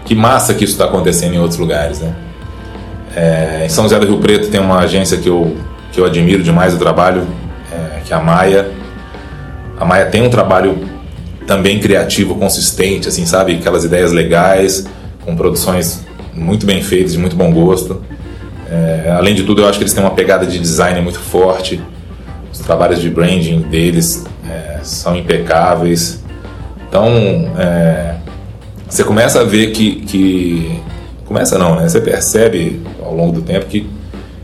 que massa que isso está acontecendo em outros lugares, né? É, em São José do Rio Preto tem uma agência que eu, que eu admiro demais o trabalho, é, que é a Maia. A Maia tem um trabalho também criativo, consistente, assim, sabe? Aquelas ideias legais, com produções muito bem feitas, de muito bom gosto. É, além de tudo, eu acho que eles têm uma pegada de design muito forte. Os trabalhos de branding deles é, são impecáveis. Então, é, você começa a ver que, que, Começa não, né? Você percebe ao longo do tempo que,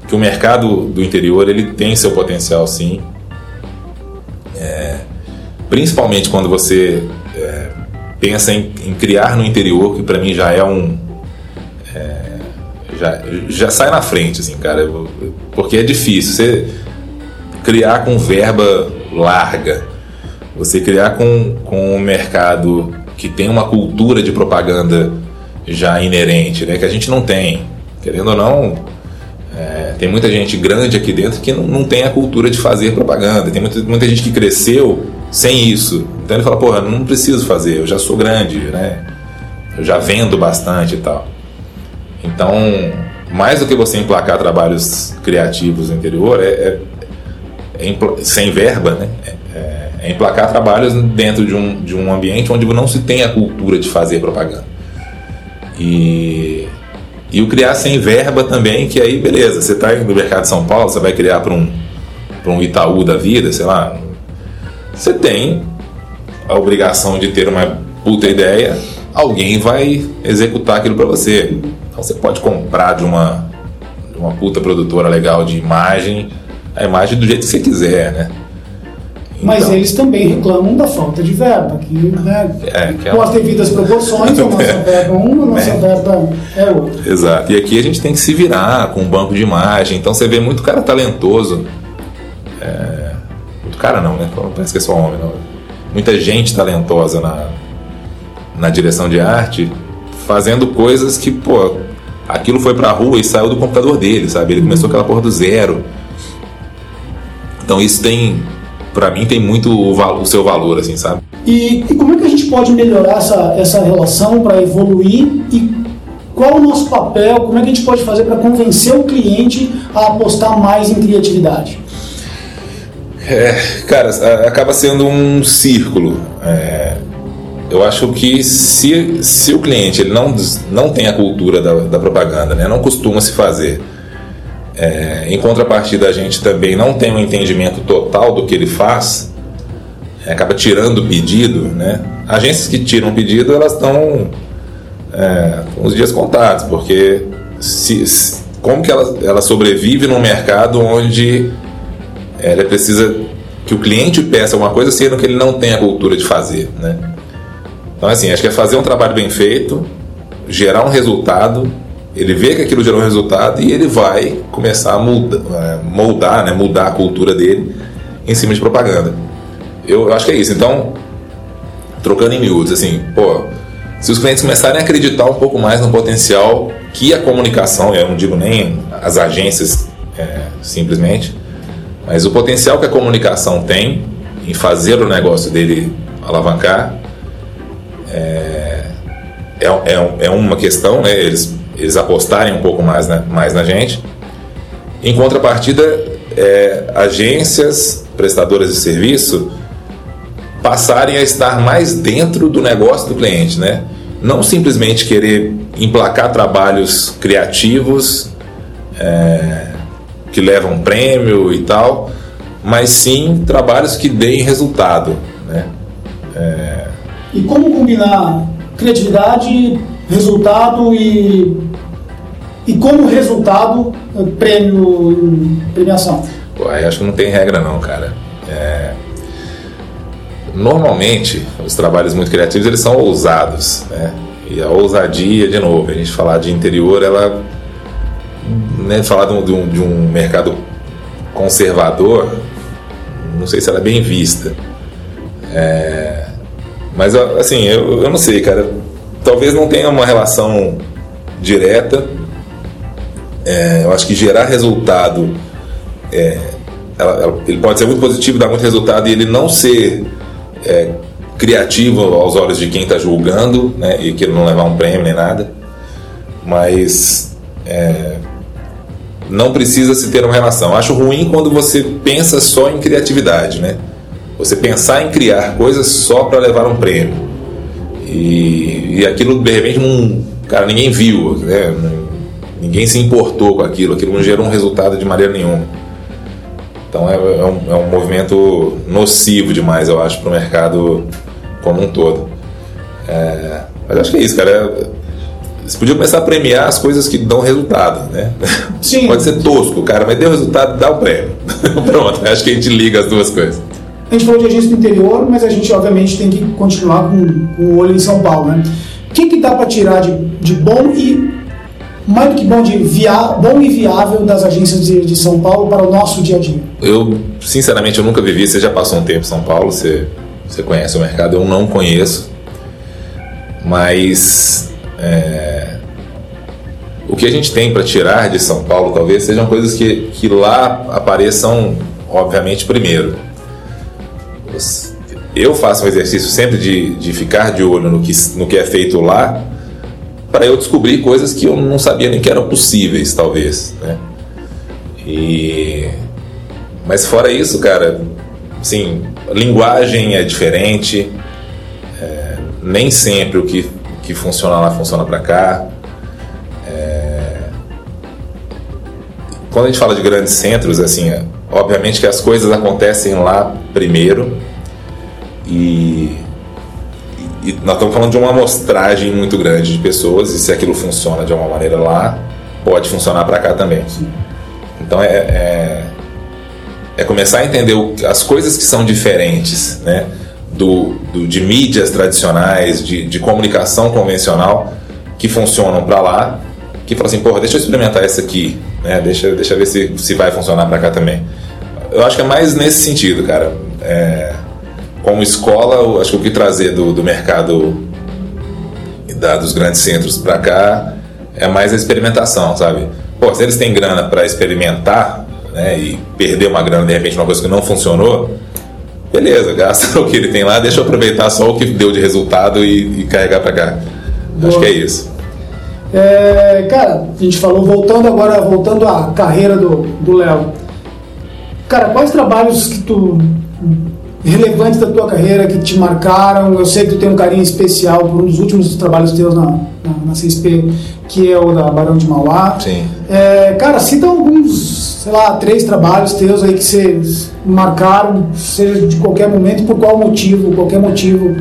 que o mercado do interior ele tem seu potencial, sim. É, principalmente quando você é, pensa em, em, criar no interior, que para mim já é um. É, já, já sai na frente, assim, cara. Porque é difícil. Você criar com verba larga, você criar com, com um mercado que tem uma cultura de propaganda já inerente, né, que a gente não tem. Querendo ou não, é, tem muita gente grande aqui dentro que não, não tem a cultura de fazer propaganda. Tem muita, muita gente que cresceu sem isso. Então ele fala, porra, não preciso fazer, eu já sou grande, né? Eu já vendo bastante e tal. Então, mais do que você emplacar trabalhos criativos no interior, é, é, é sem verba, né? É, é, emplacar trabalhos dentro de um, de um ambiente onde não se tem a cultura de fazer propaganda. E, e o criar sem verba também, que aí, beleza, você está no mercado de São Paulo, você vai criar para um, um Itaú da vida, sei lá. Você tem a obrigação de ter uma puta ideia, alguém vai executar aquilo para você. Então você pode comprar de uma, de uma puta produtora legal de imagem, a imagem do jeito que você quiser, né? Mas então, eles também reclamam da falta de verba, que, né, é, que é com as devidas proporções, a nossa verba é uma, a nossa é. verba é outra. Exato. E aqui a gente tem que se virar com um banco de imagem. Então você vê muito cara talentoso. É, muito cara não, né? Parece que é só homem, não. Muita gente talentosa na, na direção de arte, fazendo coisas que, pô, aquilo foi pra rua e saiu do computador dele, sabe? Ele começou aquela porra do zero. Então isso tem para mim tem muito o, o, seu valor, assim, sabe? E, e, como é que a gente pode melhorar essa, essa relação para evoluir e qual o nosso papel, como é que a gente pode fazer para convencer o cliente a apostar mais em criatividade? É, cara, acaba sendo um círculo. É, eu acho que se, se o cliente ele não, não tem a cultura da, da propaganda, né, não costuma se fazer, é, em contrapartida, a gente também não tem um entendimento total do que ele faz, é, acaba tirando o pedido, né? Agências que tiram o pedido, elas estão é, com os dias contados, porque se, se, como que ela, ela sobrevive num mercado onde ela precisa que o cliente peça alguma coisa, sendo que ele não tem a cultura de fazer, né? Então, assim, acho que é fazer um trabalho bem feito, gerar um resultado ele vê que aquilo gerou um resultado e ele vai começar a moldar, é, moldar né, mudar a cultura dele em cima de propaganda. Eu, eu acho que é isso. Então, trocando em miúdos, assim, pô, se os clientes começarem a acreditar um pouco mais no potencial que a comunicação, eu não digo nem as agências é, simplesmente, mas o potencial que a comunicação tem em fazer o negócio dele alavancar é, é, é, é uma questão, né? Eles eles apostarem um pouco mais na, mais na gente. Em contrapartida, é, agências prestadoras de serviço passarem a estar mais dentro do negócio do cliente, né? Não simplesmente querer emplacar trabalhos criativos é, que levam prêmio e tal, mas sim trabalhos que deem resultado, né? É... E como combinar criatividade resultado e, e como resultado, prêmio, premiação? Pô, aí acho que não tem regra não, cara. É... Normalmente, os trabalhos muito criativos, eles são ousados, né? E a ousadia, de novo, a gente falar de interior, ela... Né, falar de um, de um mercado conservador, não sei se ela é bem vista. É... Mas, assim, eu, eu não sei, cara talvez não tenha uma relação direta. É, eu acho que gerar resultado, é, ela, ela, ele pode ser muito positivo, dar muito resultado e ele não ser é, criativo aos olhos de quem está julgando, né, e que não levar um prêmio nem nada. Mas é, não precisa se ter uma relação. Acho ruim quando você pensa só em criatividade, né? Você pensar em criar coisas só para levar um prêmio. E, e aquilo, de repente, não, cara, ninguém viu, né? ninguém se importou com aquilo, aquilo não gerou um resultado de maneira nenhuma. Então é, é, um, é um movimento nocivo demais, eu acho, para o mercado como um todo. É, mas acho que é isso, cara. É, você podia começar a premiar as coisas que dão resultado, né? Sim. Pode ser tosco, cara, mas deu resultado, dá o prêmio. Pronto, acho que a gente liga as duas coisas. A gente falou de agência do interior, mas a gente obviamente tem que continuar com, com o olho em São Paulo, né? O que, que dá para tirar de, de bom e mais do que bom, de via, bom e viável das agências de, de São Paulo para o nosso dia a dia? Eu, sinceramente, eu nunca vivi. Você já passou um tempo em São Paulo, você, você conhece o mercado, eu não conheço. Mas é, o que a gente tem para tirar de São Paulo talvez sejam coisas que, que lá apareçam, obviamente, primeiro. Eu faço um exercício sempre de, de ficar de olho no que, no que é feito lá para eu descobrir coisas que eu não sabia nem que eram possíveis, talvez, né? E mas fora isso, cara, assim, linguagem é diferente, é, nem sempre o que, que funciona lá funciona para cá. É, quando a gente fala de grandes centros, assim, é, obviamente que as coisas acontecem lá primeiro e e nós estamos falando de uma amostragem muito grande de pessoas, e se aquilo funciona de alguma maneira lá, pode funcionar para cá também. Então é, é, é, começar a entender o, as coisas que são diferentes né, do, do de mídias tradicionais, de, de comunicação convencional, que funcionam para lá, que fala assim, porra, deixa eu experimentar essa aqui, né, deixa, deixa eu ver se, se vai funcionar para cá também. Eu acho que é mais nesse sentido, cara. É, como escola, acho que o que trazer do, do mercado da, dos grandes centros para cá é mais a experimentação, sabe? Pô, se eles têm grana para experimentar né, e perder uma grana de repente uma coisa que não funcionou, beleza, gasta o que ele tem lá, deixa eu aproveitar só o que deu de resultado e, e carregar para cá. Boa. Acho que é isso. É, cara, a gente falou, voltando agora, voltando à carreira do Léo. Cara, quais trabalhos que tu relevantes da tua carreira que te marcaram? Eu sei que tu tem um carinho especial por um dos últimos trabalhos teus na, na, na CSP, que é o da Barão de Mauá. Sim. É, cara, cita alguns, sei lá, três trabalhos teus aí que você marcaram, seja de qualquer momento, por qual motivo, qualquer motivo.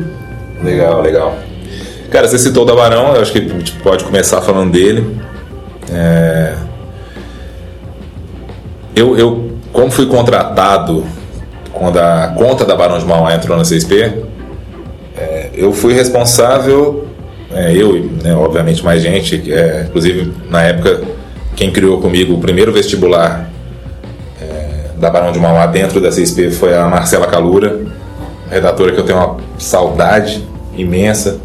Legal, legal. Cara, você citou o da Barão, eu acho que a gente pode começar falando dele. É... Eu, eu, como fui contratado quando a conta da Barão de Mauá entrou na CSP, é, eu fui responsável, é, eu e né, obviamente mais gente, é, inclusive na época quem criou comigo o primeiro vestibular é, da Barão de Mauá dentro da CSP foi a Marcela Calura, redatora que eu tenho uma saudade imensa.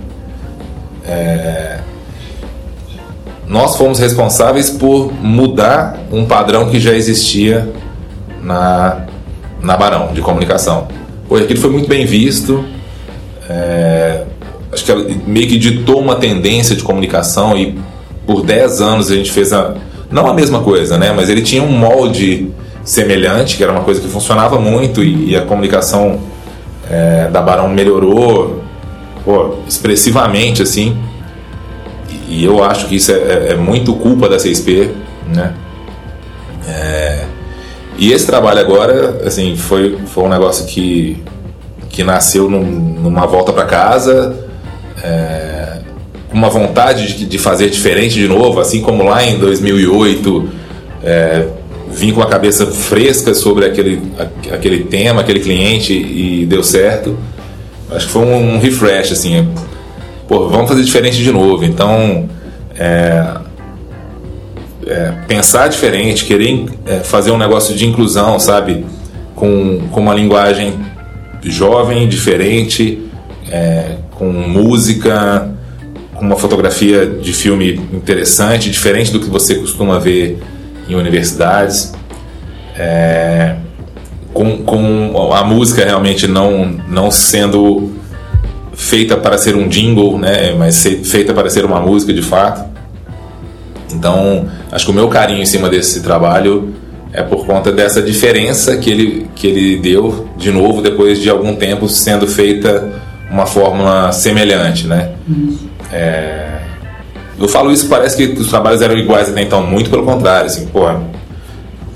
É, nós fomos responsáveis por mudar um padrão que já existia na na Barão, de comunicação. Pô, aquilo foi muito bem visto. É, acho que meio que ditou uma tendência de comunicação e por 10 anos a gente fez a, não a mesma coisa, né? Mas ele tinha um molde semelhante, que era uma coisa que funcionava muito e, e a comunicação é, da Barão melhorou pô, expressivamente, assim. E, e, eu acho que isso é, é, é muito culpa da CSP, né? É, e esse trabalho agora, assim, foi, foi um negócio que, que nasceu num, numa volta para casa, é, uma vontade de, de, fazer diferente de novo, assim como lá em 2008, é, vim com a cabeça fresca sobre aquele, aquele tema, aquele cliente e deu certo. Acho que foi um, um refresh, assim, pô, vamos fazer diferente de novo. Então, é, é, pensar diferente, querer é, fazer um negócio de inclusão, sabe? Com, com uma linguagem jovem, diferente, é, com música, com uma fotografia de filme interessante, diferente do que você costuma ver em universidades. É, com, com a música realmente não, não sendo feita para ser um jingle, né, mas feita para ser uma música de fato. Então, acho que o meu carinho em cima desse trabalho é por conta dessa diferença que ele, que ele deu, de novo, depois de algum tempo sendo feita uma fórmula semelhante, né? É, eu falo isso, parece que os trabalhos eram iguais até então, muito pelo contrário, assim, pô,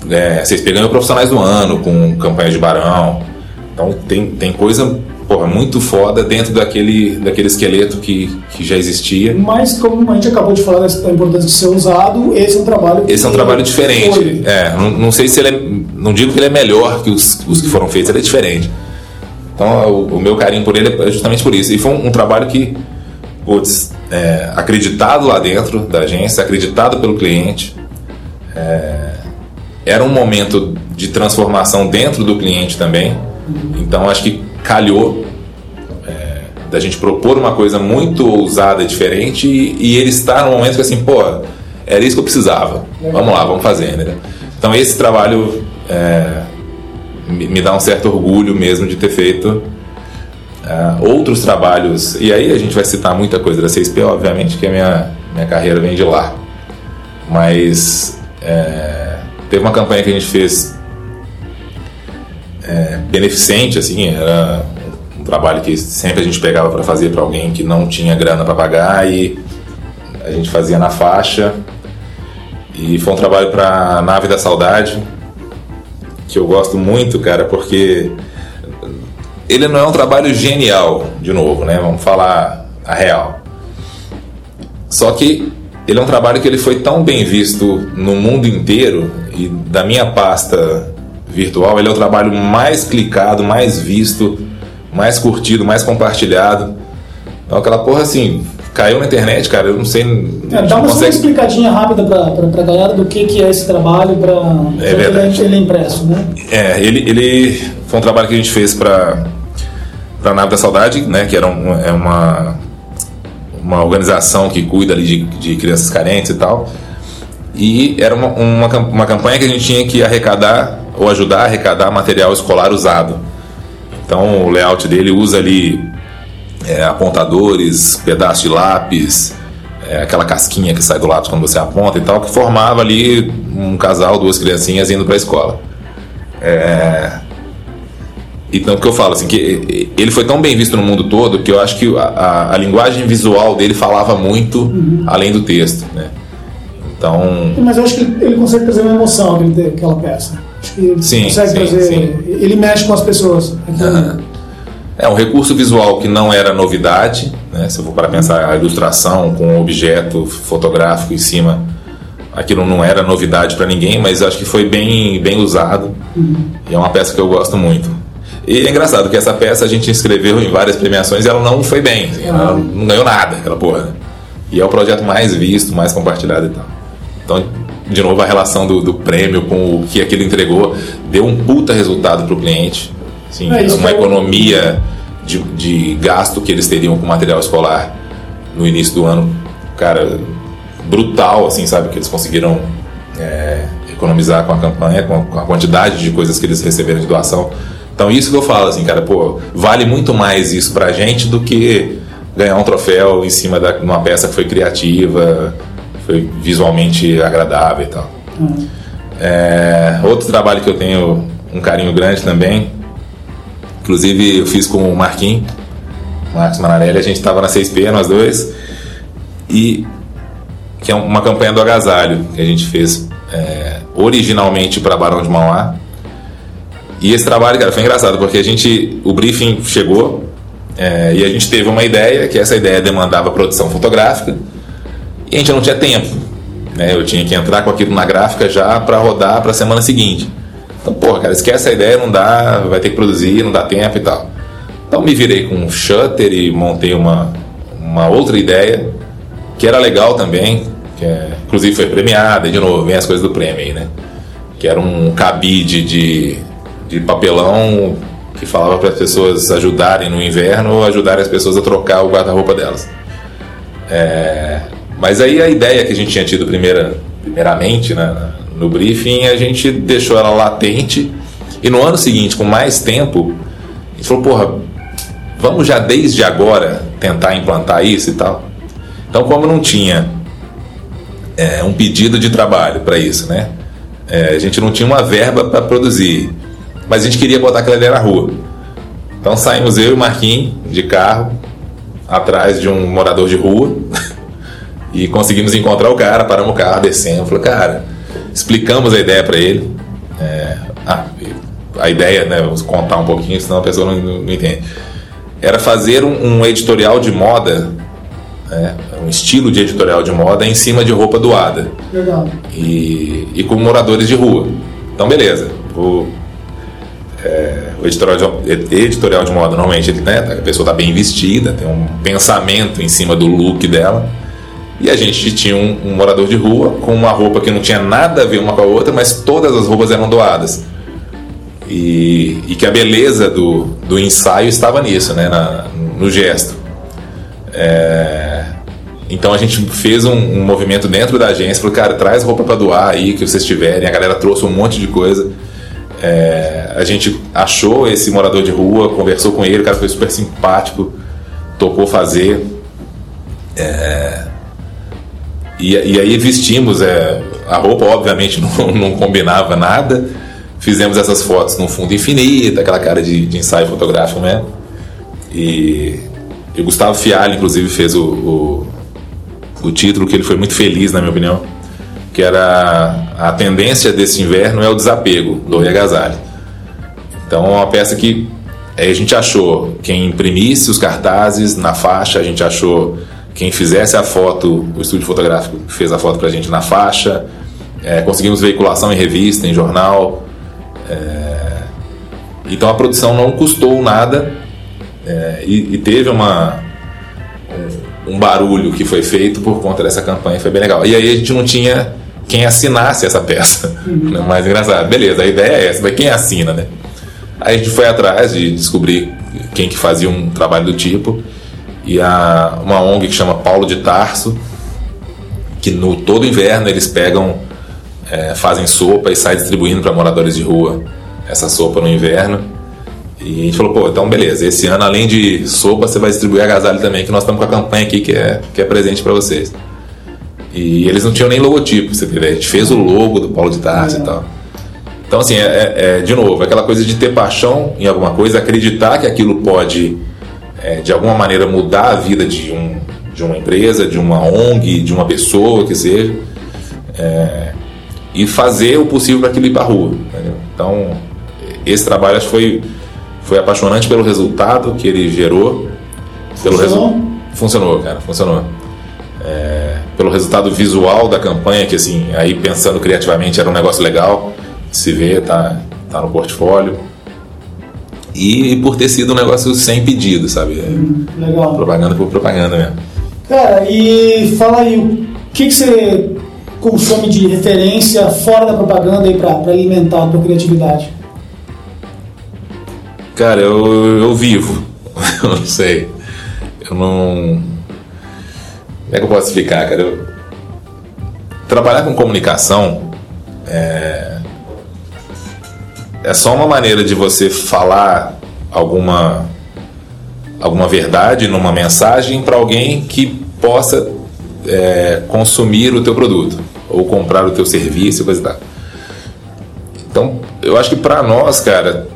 é, vocês pegando profissionais do ano com campanha de barão, então tem, tem coisa porra, muito foda dentro daquele, daquele esqueleto que, que já existia. Mas como a gente acabou de falar da importância de ser usado, esse é um trabalho Esse é um trabalho diferente. É, não, não sei se ele é. Não digo que ele é melhor que os, os que foram feitos, ele é diferente. Então o, o, meu carinho por ele é justamente por isso. E foi um, um trabalho que, putz, é, acreditado lá dentro da agência, acreditado pelo cliente. É, era um momento de transformação dentro do cliente também. Então acho que calhou é, da gente propor uma coisa muito ousada diferente e, e, ele está no momento que assim, pô, era isso que eu precisava. Vamos lá, vamos fazer, né? Então esse trabalho é, me, me, dá um certo orgulho mesmo de ter feito é, outros trabalhos. E aí a gente vai citar muita coisa da 6P, obviamente, que a minha, minha carreira vem de lá. Mas é, teve uma campanha que a gente fez é, beneficente, assim, era um trabalho que sempre a gente pegava para fazer para alguém que não tinha grana para pagar e a gente fazia na faixa. E foi um trabalho para Nave da Saudade, que eu gosto muito, cara, porque ele não é um trabalho genial, de novo, né? Vamos falar a real. Só que ele é um trabalho que ele foi tão bem visto no mundo inteiro e da minha pasta virtual, ele é o trabalho mais clicado, mais visto, mais curtido, mais compartilhado. Então aquela porra assim, caiu na internet, cara, eu não sei. É, dá uma consegue... explicadinha rápida pra, pra, pra galera do que, que é esse trabalho para é verdade. ele é impresso, né? É, ele, ele foi um trabalho que a gente fez para a Nave da Saudade, né? Que era um, é uma, uma organização que cuida ali de, de crianças carentes e tal. E era uma, uma, uma campanha que a gente tinha que arrecadar ou ajudar a arrecadar material escolar usado. Então o layout dele usa ali é, apontadores, pedaços de lápis, é, aquela casquinha que sai do lápis quando você aponta e tal, que formava ali um casal, duas criancinhas indo para a escola. É... Então, o que eu falo, assim, que ele foi tão bem visto no mundo todo que eu acho que a, a, a linguagem visual dele falava muito uhum. além do texto, né? Então... Mas eu acho que ele, consegue trazer uma emoção aquela peça. Acho que ele sim, consegue sim, trazer. Sim. Ele mexe com as pessoas. Uhum. É um recurso visual que não era novidade, né? se eu for para pensar a ilustração com um objeto fotográfico em cima, aquilo não era novidade para ninguém, mas acho que foi bem, bem usado uhum. e é uma peça que eu gosto muito. E é engraçado que essa peça a gente inscreveu em várias premiações e ela não foi bem, assim, ela não ganhou nada, aquela porra. E é o projeto mais visto, mais compartilhado e tal. Então, de novo, a relação do, do prêmio com o que aquilo entregou deu um puta resultado para o cliente. Assim, é uma economia de, de gasto que eles teriam com material escolar no início do ano, cara, brutal, assim, sabe? Que eles conseguiram é, economizar com a campanha, com a, com a, quantidade de coisas que eles receberam de doação. Então, isso que eu falo, assim, cara, pô, vale muito mais isso pra gente do que ganhar um troféu em cima de uma peça que foi criativa, foi visualmente agradável e tal. Uhum. É, outro trabalho que eu tenho um carinho grande também, inclusive eu fiz com o Marquinhos, Marcos Manarelli, a gente estava na 6P, nós dois, e que é uma campanha do agasalho que a gente fez é, originalmente para Barão de Mauá. E esse trabalho, cara, foi engraçado, porque a gente, o briefing chegou é, e a gente teve uma ideia, que essa ideia demandava produção fotográfica, e a gente não tinha tempo. Né? Eu tinha que entrar com aquilo na gráfica já para rodar para a semana seguinte. Então, porra, cara, esquece a ideia, não dá, vai ter que produzir, não dá tempo e tal. Então me virei com um shutter e montei uma, uma outra ideia, que era legal também, que é, inclusive foi premiada, de novo, vem as coisas do prêmio aí, né? Que era um cabide de, de papelão que falava para as pessoas ajudarem no inverno ajudarem as pessoas a trocar o guarda-roupa delas. É, mas aí a ideia que a gente tinha tido primeira, primeiramente né, no briefing, a gente deixou ela latente e no ano seguinte, com mais tempo, a gente falou, porra, vamos já desde agora tentar implantar isso e tal. Então, como não tinha é, um pedido de trabalho para isso, né? É, a gente não tinha uma verba para produzir, mas a gente queria botar aquela ideia na rua. Então saímos eu e o Marquinhos de carro atrás de um morador de rua e conseguimos encontrar o cara, paramos o carro, descemos, falou, cara, explicamos a ideia para ele. É, ah, a ideia, né, vamos contar um pouquinho, senão a pessoa não, não entende. Era fazer um, um editorial de moda né, um estilo de editorial de moda em cima de roupa doada. Legal. E, e com moradores de rua. Então, beleza. O, é, o editorial, de, editorial de moda, normalmente, né, a pessoa está bem vestida, tem um pensamento em cima do look dela. E a gente tinha um, um, morador de rua com uma roupa que não tinha nada a ver uma com a outra, mas todas as roupas eram doadas. E, e que a beleza do, do ensaio estava nisso, né, na, no gesto. É, então a gente fez um, um, movimento dentro da agência, falou, cara, traz roupa para doar aí que vocês tiverem. A galera trouxe um monte de coisa. É, a gente achou esse morador de rua, conversou com ele, o cara foi super simpático, topou fazer. É, e, e, aí vestimos é, a roupa, obviamente não, não, combinava nada. Fizemos essas fotos no fundo infinito, aquela cara de, de ensaio fotográfico mesmo. E e o Gustavo Fialho, inclusive, fez o, o, o, título, que ele foi muito feliz, na minha opinião, que era a tendência desse inverno é o desapego, do Agasalho. Então, é uma peça que a gente achou quem imprimisse os cartazes na faixa, a gente achou quem fizesse a foto, o estúdio fotográfico fez a foto pra gente na faixa, é, conseguimos veiculação em revista, em jornal. É, então a produção não custou nada é, e, e, teve uma, um, um, barulho que foi feito por conta dessa campanha, foi bem legal. E aí a gente não tinha quem assinasse essa peça. Uhum. Né? Mais engraçado. Beleza, a ideia é essa, mas quem assina, né? Aí a gente foi atrás de descobrir quem que fazia um trabalho do tipo. E a, uma ONG que chama Paulo de Tarso, que no todo inverno eles pegam, é, fazem sopa e saem distribuindo para moradores de rua essa sopa no inverno. E a gente falou, pô, então beleza, esse ano além de sopa, você vai distribuir agasalho também, que nós estamos com a campanha aqui que é, que é presente para vocês. E eles não tinham nem logotipo, você entendeu? A gente fez o logo do Paulo de Tarso é. e tal. Então, assim, é, é, é, de novo, aquela coisa de ter paixão em alguma coisa, acreditar que aquilo pode, é, de alguma maneira, mudar a vida de, um, de uma empresa, de uma ONG, de uma pessoa, que seja, é, e fazer o possível para aquilo ir para a rua. Entendeu? Então, esse trabalho acho que foi foi apaixonante pelo resultado que ele gerou. Pelo funcionou? Funcionou, cara, funcionou. É, pelo resultado visual da campanha, que assim, aí pensando criativamente era um negócio legal se ver, tá, tá no portfólio. E, por ter sido um negócio sem pedido, sabe? Hum, legal. Propaganda por propaganda mesmo. Cara, e fala aí, o que, que você consome de referência fora da propaganda aí para alimentar a tua criatividade? Cara, eu, eu vivo. eu não sei. Eu não. Como é que eu posso explicar, cara? Eu... Trabalhar com comunicação é... é só uma maneira de você falar alguma alguma verdade numa mensagem para alguém que possa é, consumir o teu produto ou comprar o teu serviço, coisa e tal. Então, eu acho que para nós, cara,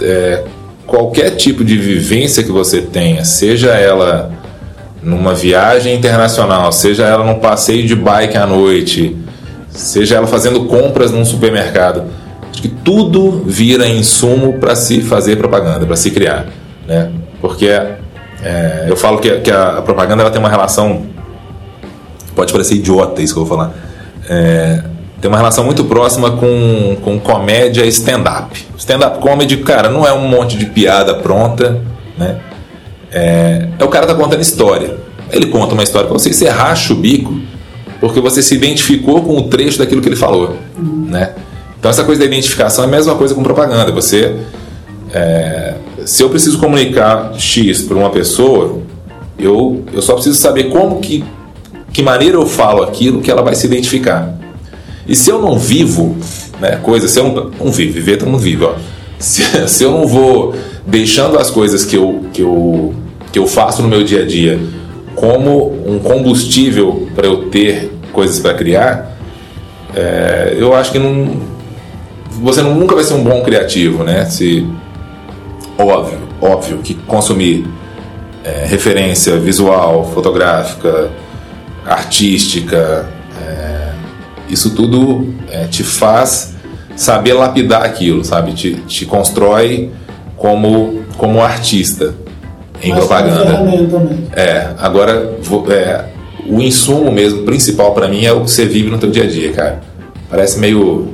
é, qualquer tipo de vivência que você tenha, seja ela numa viagem internacional, seja ela num passeio de bike à noite, seja ela fazendo compras num supermercado, acho que tudo vira insumo para se fazer propaganda, para se criar, né? Porque é, eu falo que, que a, propaganda ela tem uma relação, pode parecer idiota isso que eu vou falar, é, tem uma relação muito próxima com, com comédia e stand-up. Stand-up comedy, cara, não é um monte de piada pronta, né? É, é o cara tá contando história. Ele conta uma história para você você racha o bico porque você se identificou com o trecho daquilo que ele falou, né? Então essa coisa da identificação é a mesma coisa com propaganda. Você, é, se eu preciso comunicar X para uma pessoa, eu, eu só preciso saber como que, que maneira eu falo aquilo que ela vai se identificar. E se eu não vivo, né, coisa, se eu não, não vivo, viver todo mundo vive, ó. Se, se eu não vou deixando as coisas que eu, que eu, que eu faço no meu dia a dia como um combustível para eu ter coisas para criar, é, eu acho que não, você nunca vai ser um bom criativo, né? Se óbvio, óbvio que consumir é, referência visual, fotográfica, artística, é, isso tudo é, te faz saber lapidar aquilo, sabe? Te, te constrói como, como artista em Mas propaganda. É, agora é, o insumo mesmo principal para mim é o que você vive no teu dia a dia, cara. Parece meio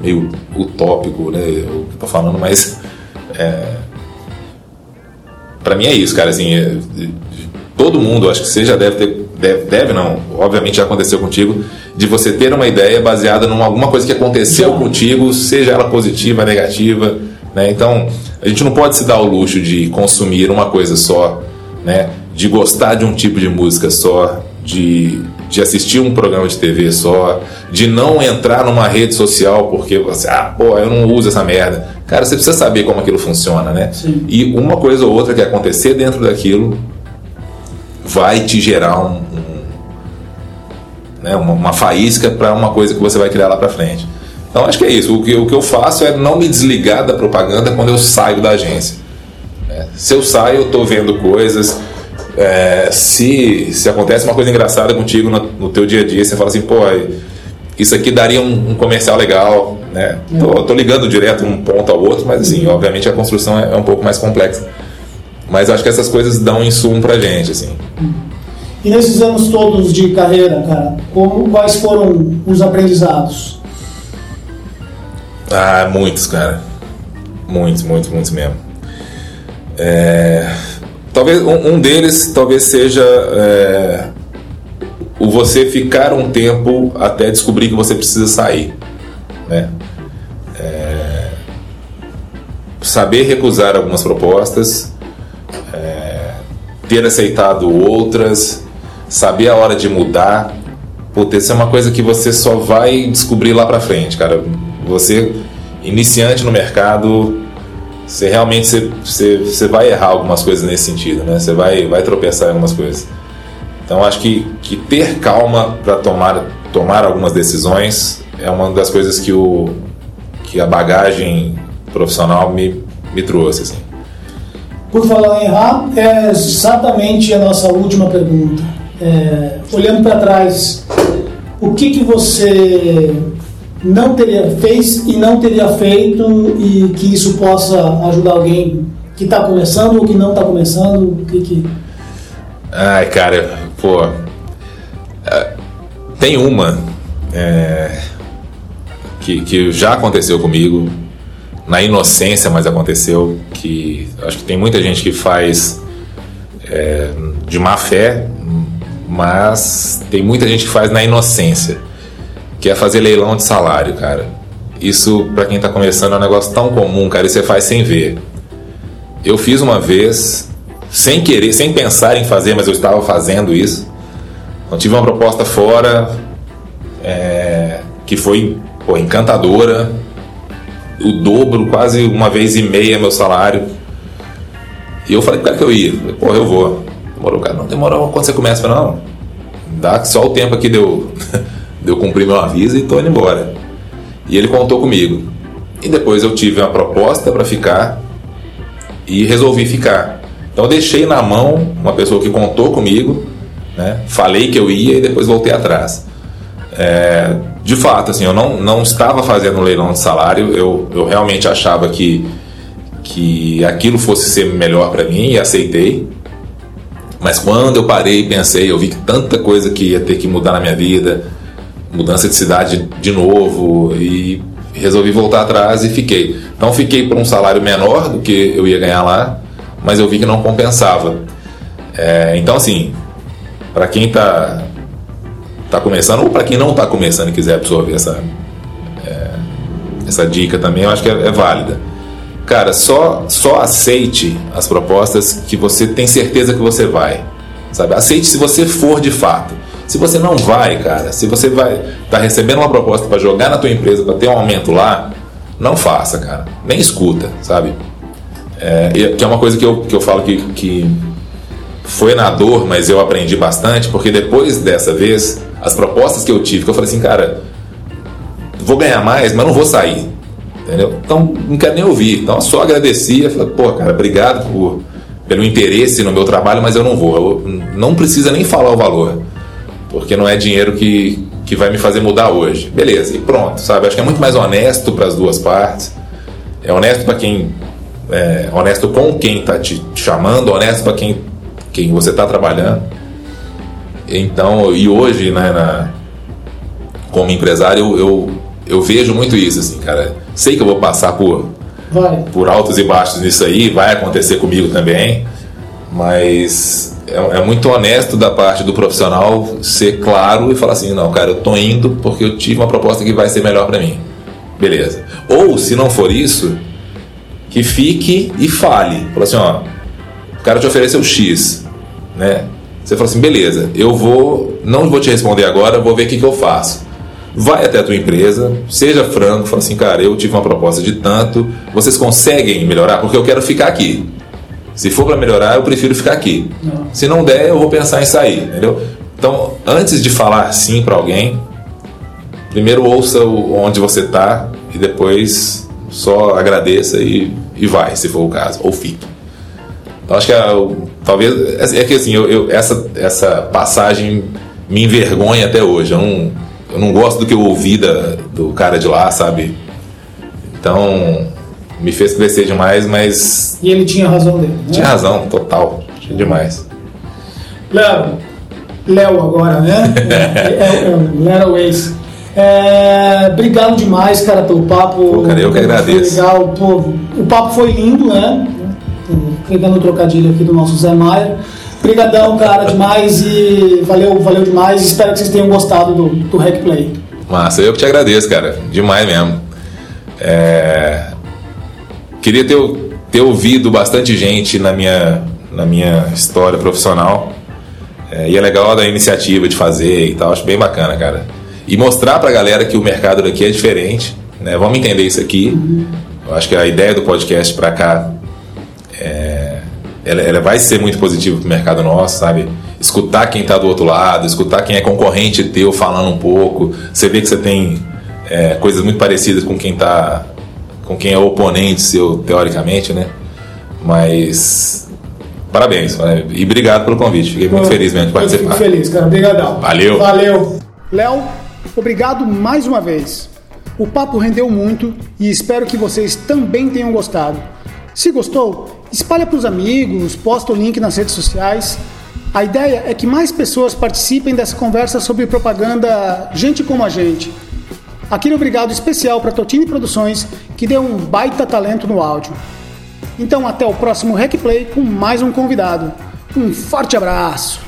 meio utópico, né? Eu tô falando, mas é, para mim é isso, cara. Assim, é, todo mundo, acho que você já deve ter, deve, deve, não, obviamente já aconteceu contigo, de você ter uma ideia baseada em alguma coisa que aconteceu já. contigo, seja ela positiva, negativa, né? Então a gente não pode se dar o luxo de consumir uma coisa só, né? De gostar de um tipo de música só, de, de assistir um programa de TV só, de não entrar numa rede social porque você, ah, pô, eu não uso essa merda. Cara, você precisa saber como aquilo funciona, né? Sim. E uma coisa ou outra que acontecer dentro daquilo vai te gerar um, um né, uma, uma faísca para uma coisa que você vai criar lá para frente. Então acho que é isso. O que, o que eu faço é não me desligar da propaganda quando eu saio da agência. É, se eu saio, eu estou vendo coisas é, se, se acontece uma coisa engraçada contigo no, no, teu dia a dia, você fala assim, pô, isso aqui daria um, um comercial legal, né? Tô, tô, ligando direto um ponto ao outro, mas assim, obviamente a construção é, é um pouco mais complexa. Mas acho que essas coisas dão insumo pra gente, assim. E nesses anos todos de carreira, cara, como, quais foram os aprendizados? Ah, muitos, cara. Muitos, muitos, muitos mesmo. É Talvez um, um deles talvez seja é, o você ficar um tempo até descobrir que você precisa sair, né? É, saber recusar algumas propostas, é, ter aceitado outras, saber a hora de mudar. Puta, isso é uma coisa que você só vai descobrir lá pra frente, cara. Você, iniciante no mercado, você realmente você, você, você vai errar algumas coisas nesse sentido, né? Você vai, vai tropeçar em algumas coisas. Então acho que, que ter calma para tomar, tomar algumas decisões é uma das coisas que, o, que a bagagem profissional me, me trouxe. Assim. Por falar em errar, é exatamente a nossa última pergunta. É, olhando para trás, o que, que você não teria fez e não teria feito e que isso possa ajudar alguém que está começando ou que não está começando? O que, que... Ai, cara, pô. É, tem uma é, que, que já aconteceu comigo, na inocência, mas aconteceu, que acho que tem muita gente que faz é, de má fé, mas tem muita gente que faz na inocência que é fazer leilão de salário, cara. Isso, para quem tá começando, é um negócio tão comum, cara, e você faz sem ver. Eu fiz uma vez, sem querer, sem pensar em fazer, mas eu estava fazendo isso. Eu tive uma proposta fora, é, que foi pô, encantadora, o dobro, quase uma vez e meia meu salário. E eu falei, cara, que eu ia. Falei, Porra, eu vou. Demorou, cara. Não demorou quando você começa. Falei, não, dá só o tempo aqui deu. eu cumpri meu aviso e estou indo embora. E ele contou comigo. E depois eu tive uma proposta para ficar e resolvi ficar. Então eu deixei na mão uma pessoa que contou comigo, né? falei que eu ia e depois voltei atrás. É, de fato, assim, eu não, não estava fazendo um leilão de salário, eu, eu realmente achava que, que aquilo fosse ser melhor para mim e aceitei. Mas quando eu parei e pensei, eu vi que tanta coisa que ia ter que mudar na minha vida, mudança de cidade de novo e resolvi voltar atrás e fiquei. Então fiquei por um salário menor do que eu ia ganhar lá, mas eu vi que não compensava. É, então assim, para quem está tá começando ou para quem não está começando e quiser absorver essa é, essa dica também, eu acho que é, é válida. Cara, só só aceite as propostas que você tem certeza que você vai, sabe? Aceite se você for de fato. Se você não vai, cara, se você vai tá recebendo uma proposta para jogar na tua empresa para ter um aumento lá, não faça, cara. Nem escuta, sabe? É, que é uma coisa que eu, que eu falo que, que foi na dor, mas eu aprendi bastante, porque depois dessa vez, as propostas que eu tive, que eu falei assim, cara, vou ganhar mais, mas não vou sair. Entendeu? Então, não quero nem ouvir. Então, só agradecia, falei, pô, cara, obrigado por, pelo interesse no meu trabalho, mas eu não vou. Eu, não precisa nem falar o valor, porque não é dinheiro que, que vai me fazer mudar hoje. Beleza, e pronto, sabe? Acho que é muito mais honesto para as duas partes. É honesto para quem. É, honesto com quem está te chamando, honesto para quem, quem você está trabalhando. Então, e hoje, né, na, como empresário, eu, eu, eu, vejo muito isso, assim, cara. Sei que eu vou passar por, vai. por altos e baixos nisso aí, vai acontecer comigo também, mas é, é, muito honesto da parte do profissional ser claro e falar assim: não, cara, eu tô indo porque eu tive uma proposta que vai ser melhor para mim. Beleza. Ou, se não for isso, que fique e fale. Fala assim: ó, o cara te ofereceu X, né? Você fala assim: beleza, eu vou, não vou te responder agora, vou ver o que, que eu faço. Vai até a tua empresa, seja franco, fala assim: cara, eu tive uma proposta de tanto, vocês conseguem melhorar? Porque eu quero ficar aqui. Se for para melhorar, eu prefiro ficar aqui. Não. Se não der, eu vou pensar em sair, entendeu? Então, antes de falar sim para alguém, primeiro ouça onde você está e depois só agradeça e, e vai, se for o caso, ou fique. Então, acho que é, talvez é que assim, eu, eu, essa, essa passagem me envergonha até hoje. Eu não, eu não gosto do que eu ouvi da, do cara de lá, sabe? Então, me fez crescer demais, mas. E ele tinha razão dele. Né? Tinha razão, total. Tinha demais. Léo, Léo agora, né? é, é, é, Léo Ace. É, obrigado demais, cara, pelo papo. Pô, cara, eu que agradeço. legal. Pô, o papo foi lindo, né? Pegando o trocadilho aqui do nosso Zé Maia. Obrigadão, cara, demais e valeu, valeu demais. Espero que vocês tenham gostado do, do Hack Play. Massa, eu que te agradeço, cara. Demais mesmo. É, Queria ter, ter ouvido bastante gente na minha, na minha história profissional. É, e é legal da iniciativa de fazer e tal, acho bem bacana, cara. E mostrar pra galera que o mercado daqui é diferente, né? Vamos entender isso aqui. Eu acho que a ideia do podcast pra cá é, ela, ela, vai ser muito positiva pro mercado nosso, sabe? Escutar quem tá do outro lado, escutar quem é concorrente teu falando um pouco. Você vê que você tem é, coisas muito parecidas com quem tá com quem é oponente seu, teoricamente, né? Mas parabéns né? e obrigado pelo convite. Fiquei muito feliz mesmo de participar. Eu fico feliz, cara. Obrigadão. Valeu. Valeu. Léo, obrigado mais uma vez. O papo rendeu muito e espero que vocês também tenham gostado. Se gostou, espalha para os amigos, posta o link nas redes sociais. A ideia é que mais pessoas participem dessa conversa sobre propaganda Gente como a Gente Aquele obrigado especial para Totini Produções, que deu um baita talento no áudio. Então até o próximo Rec Play com mais um convidado. Um forte abraço!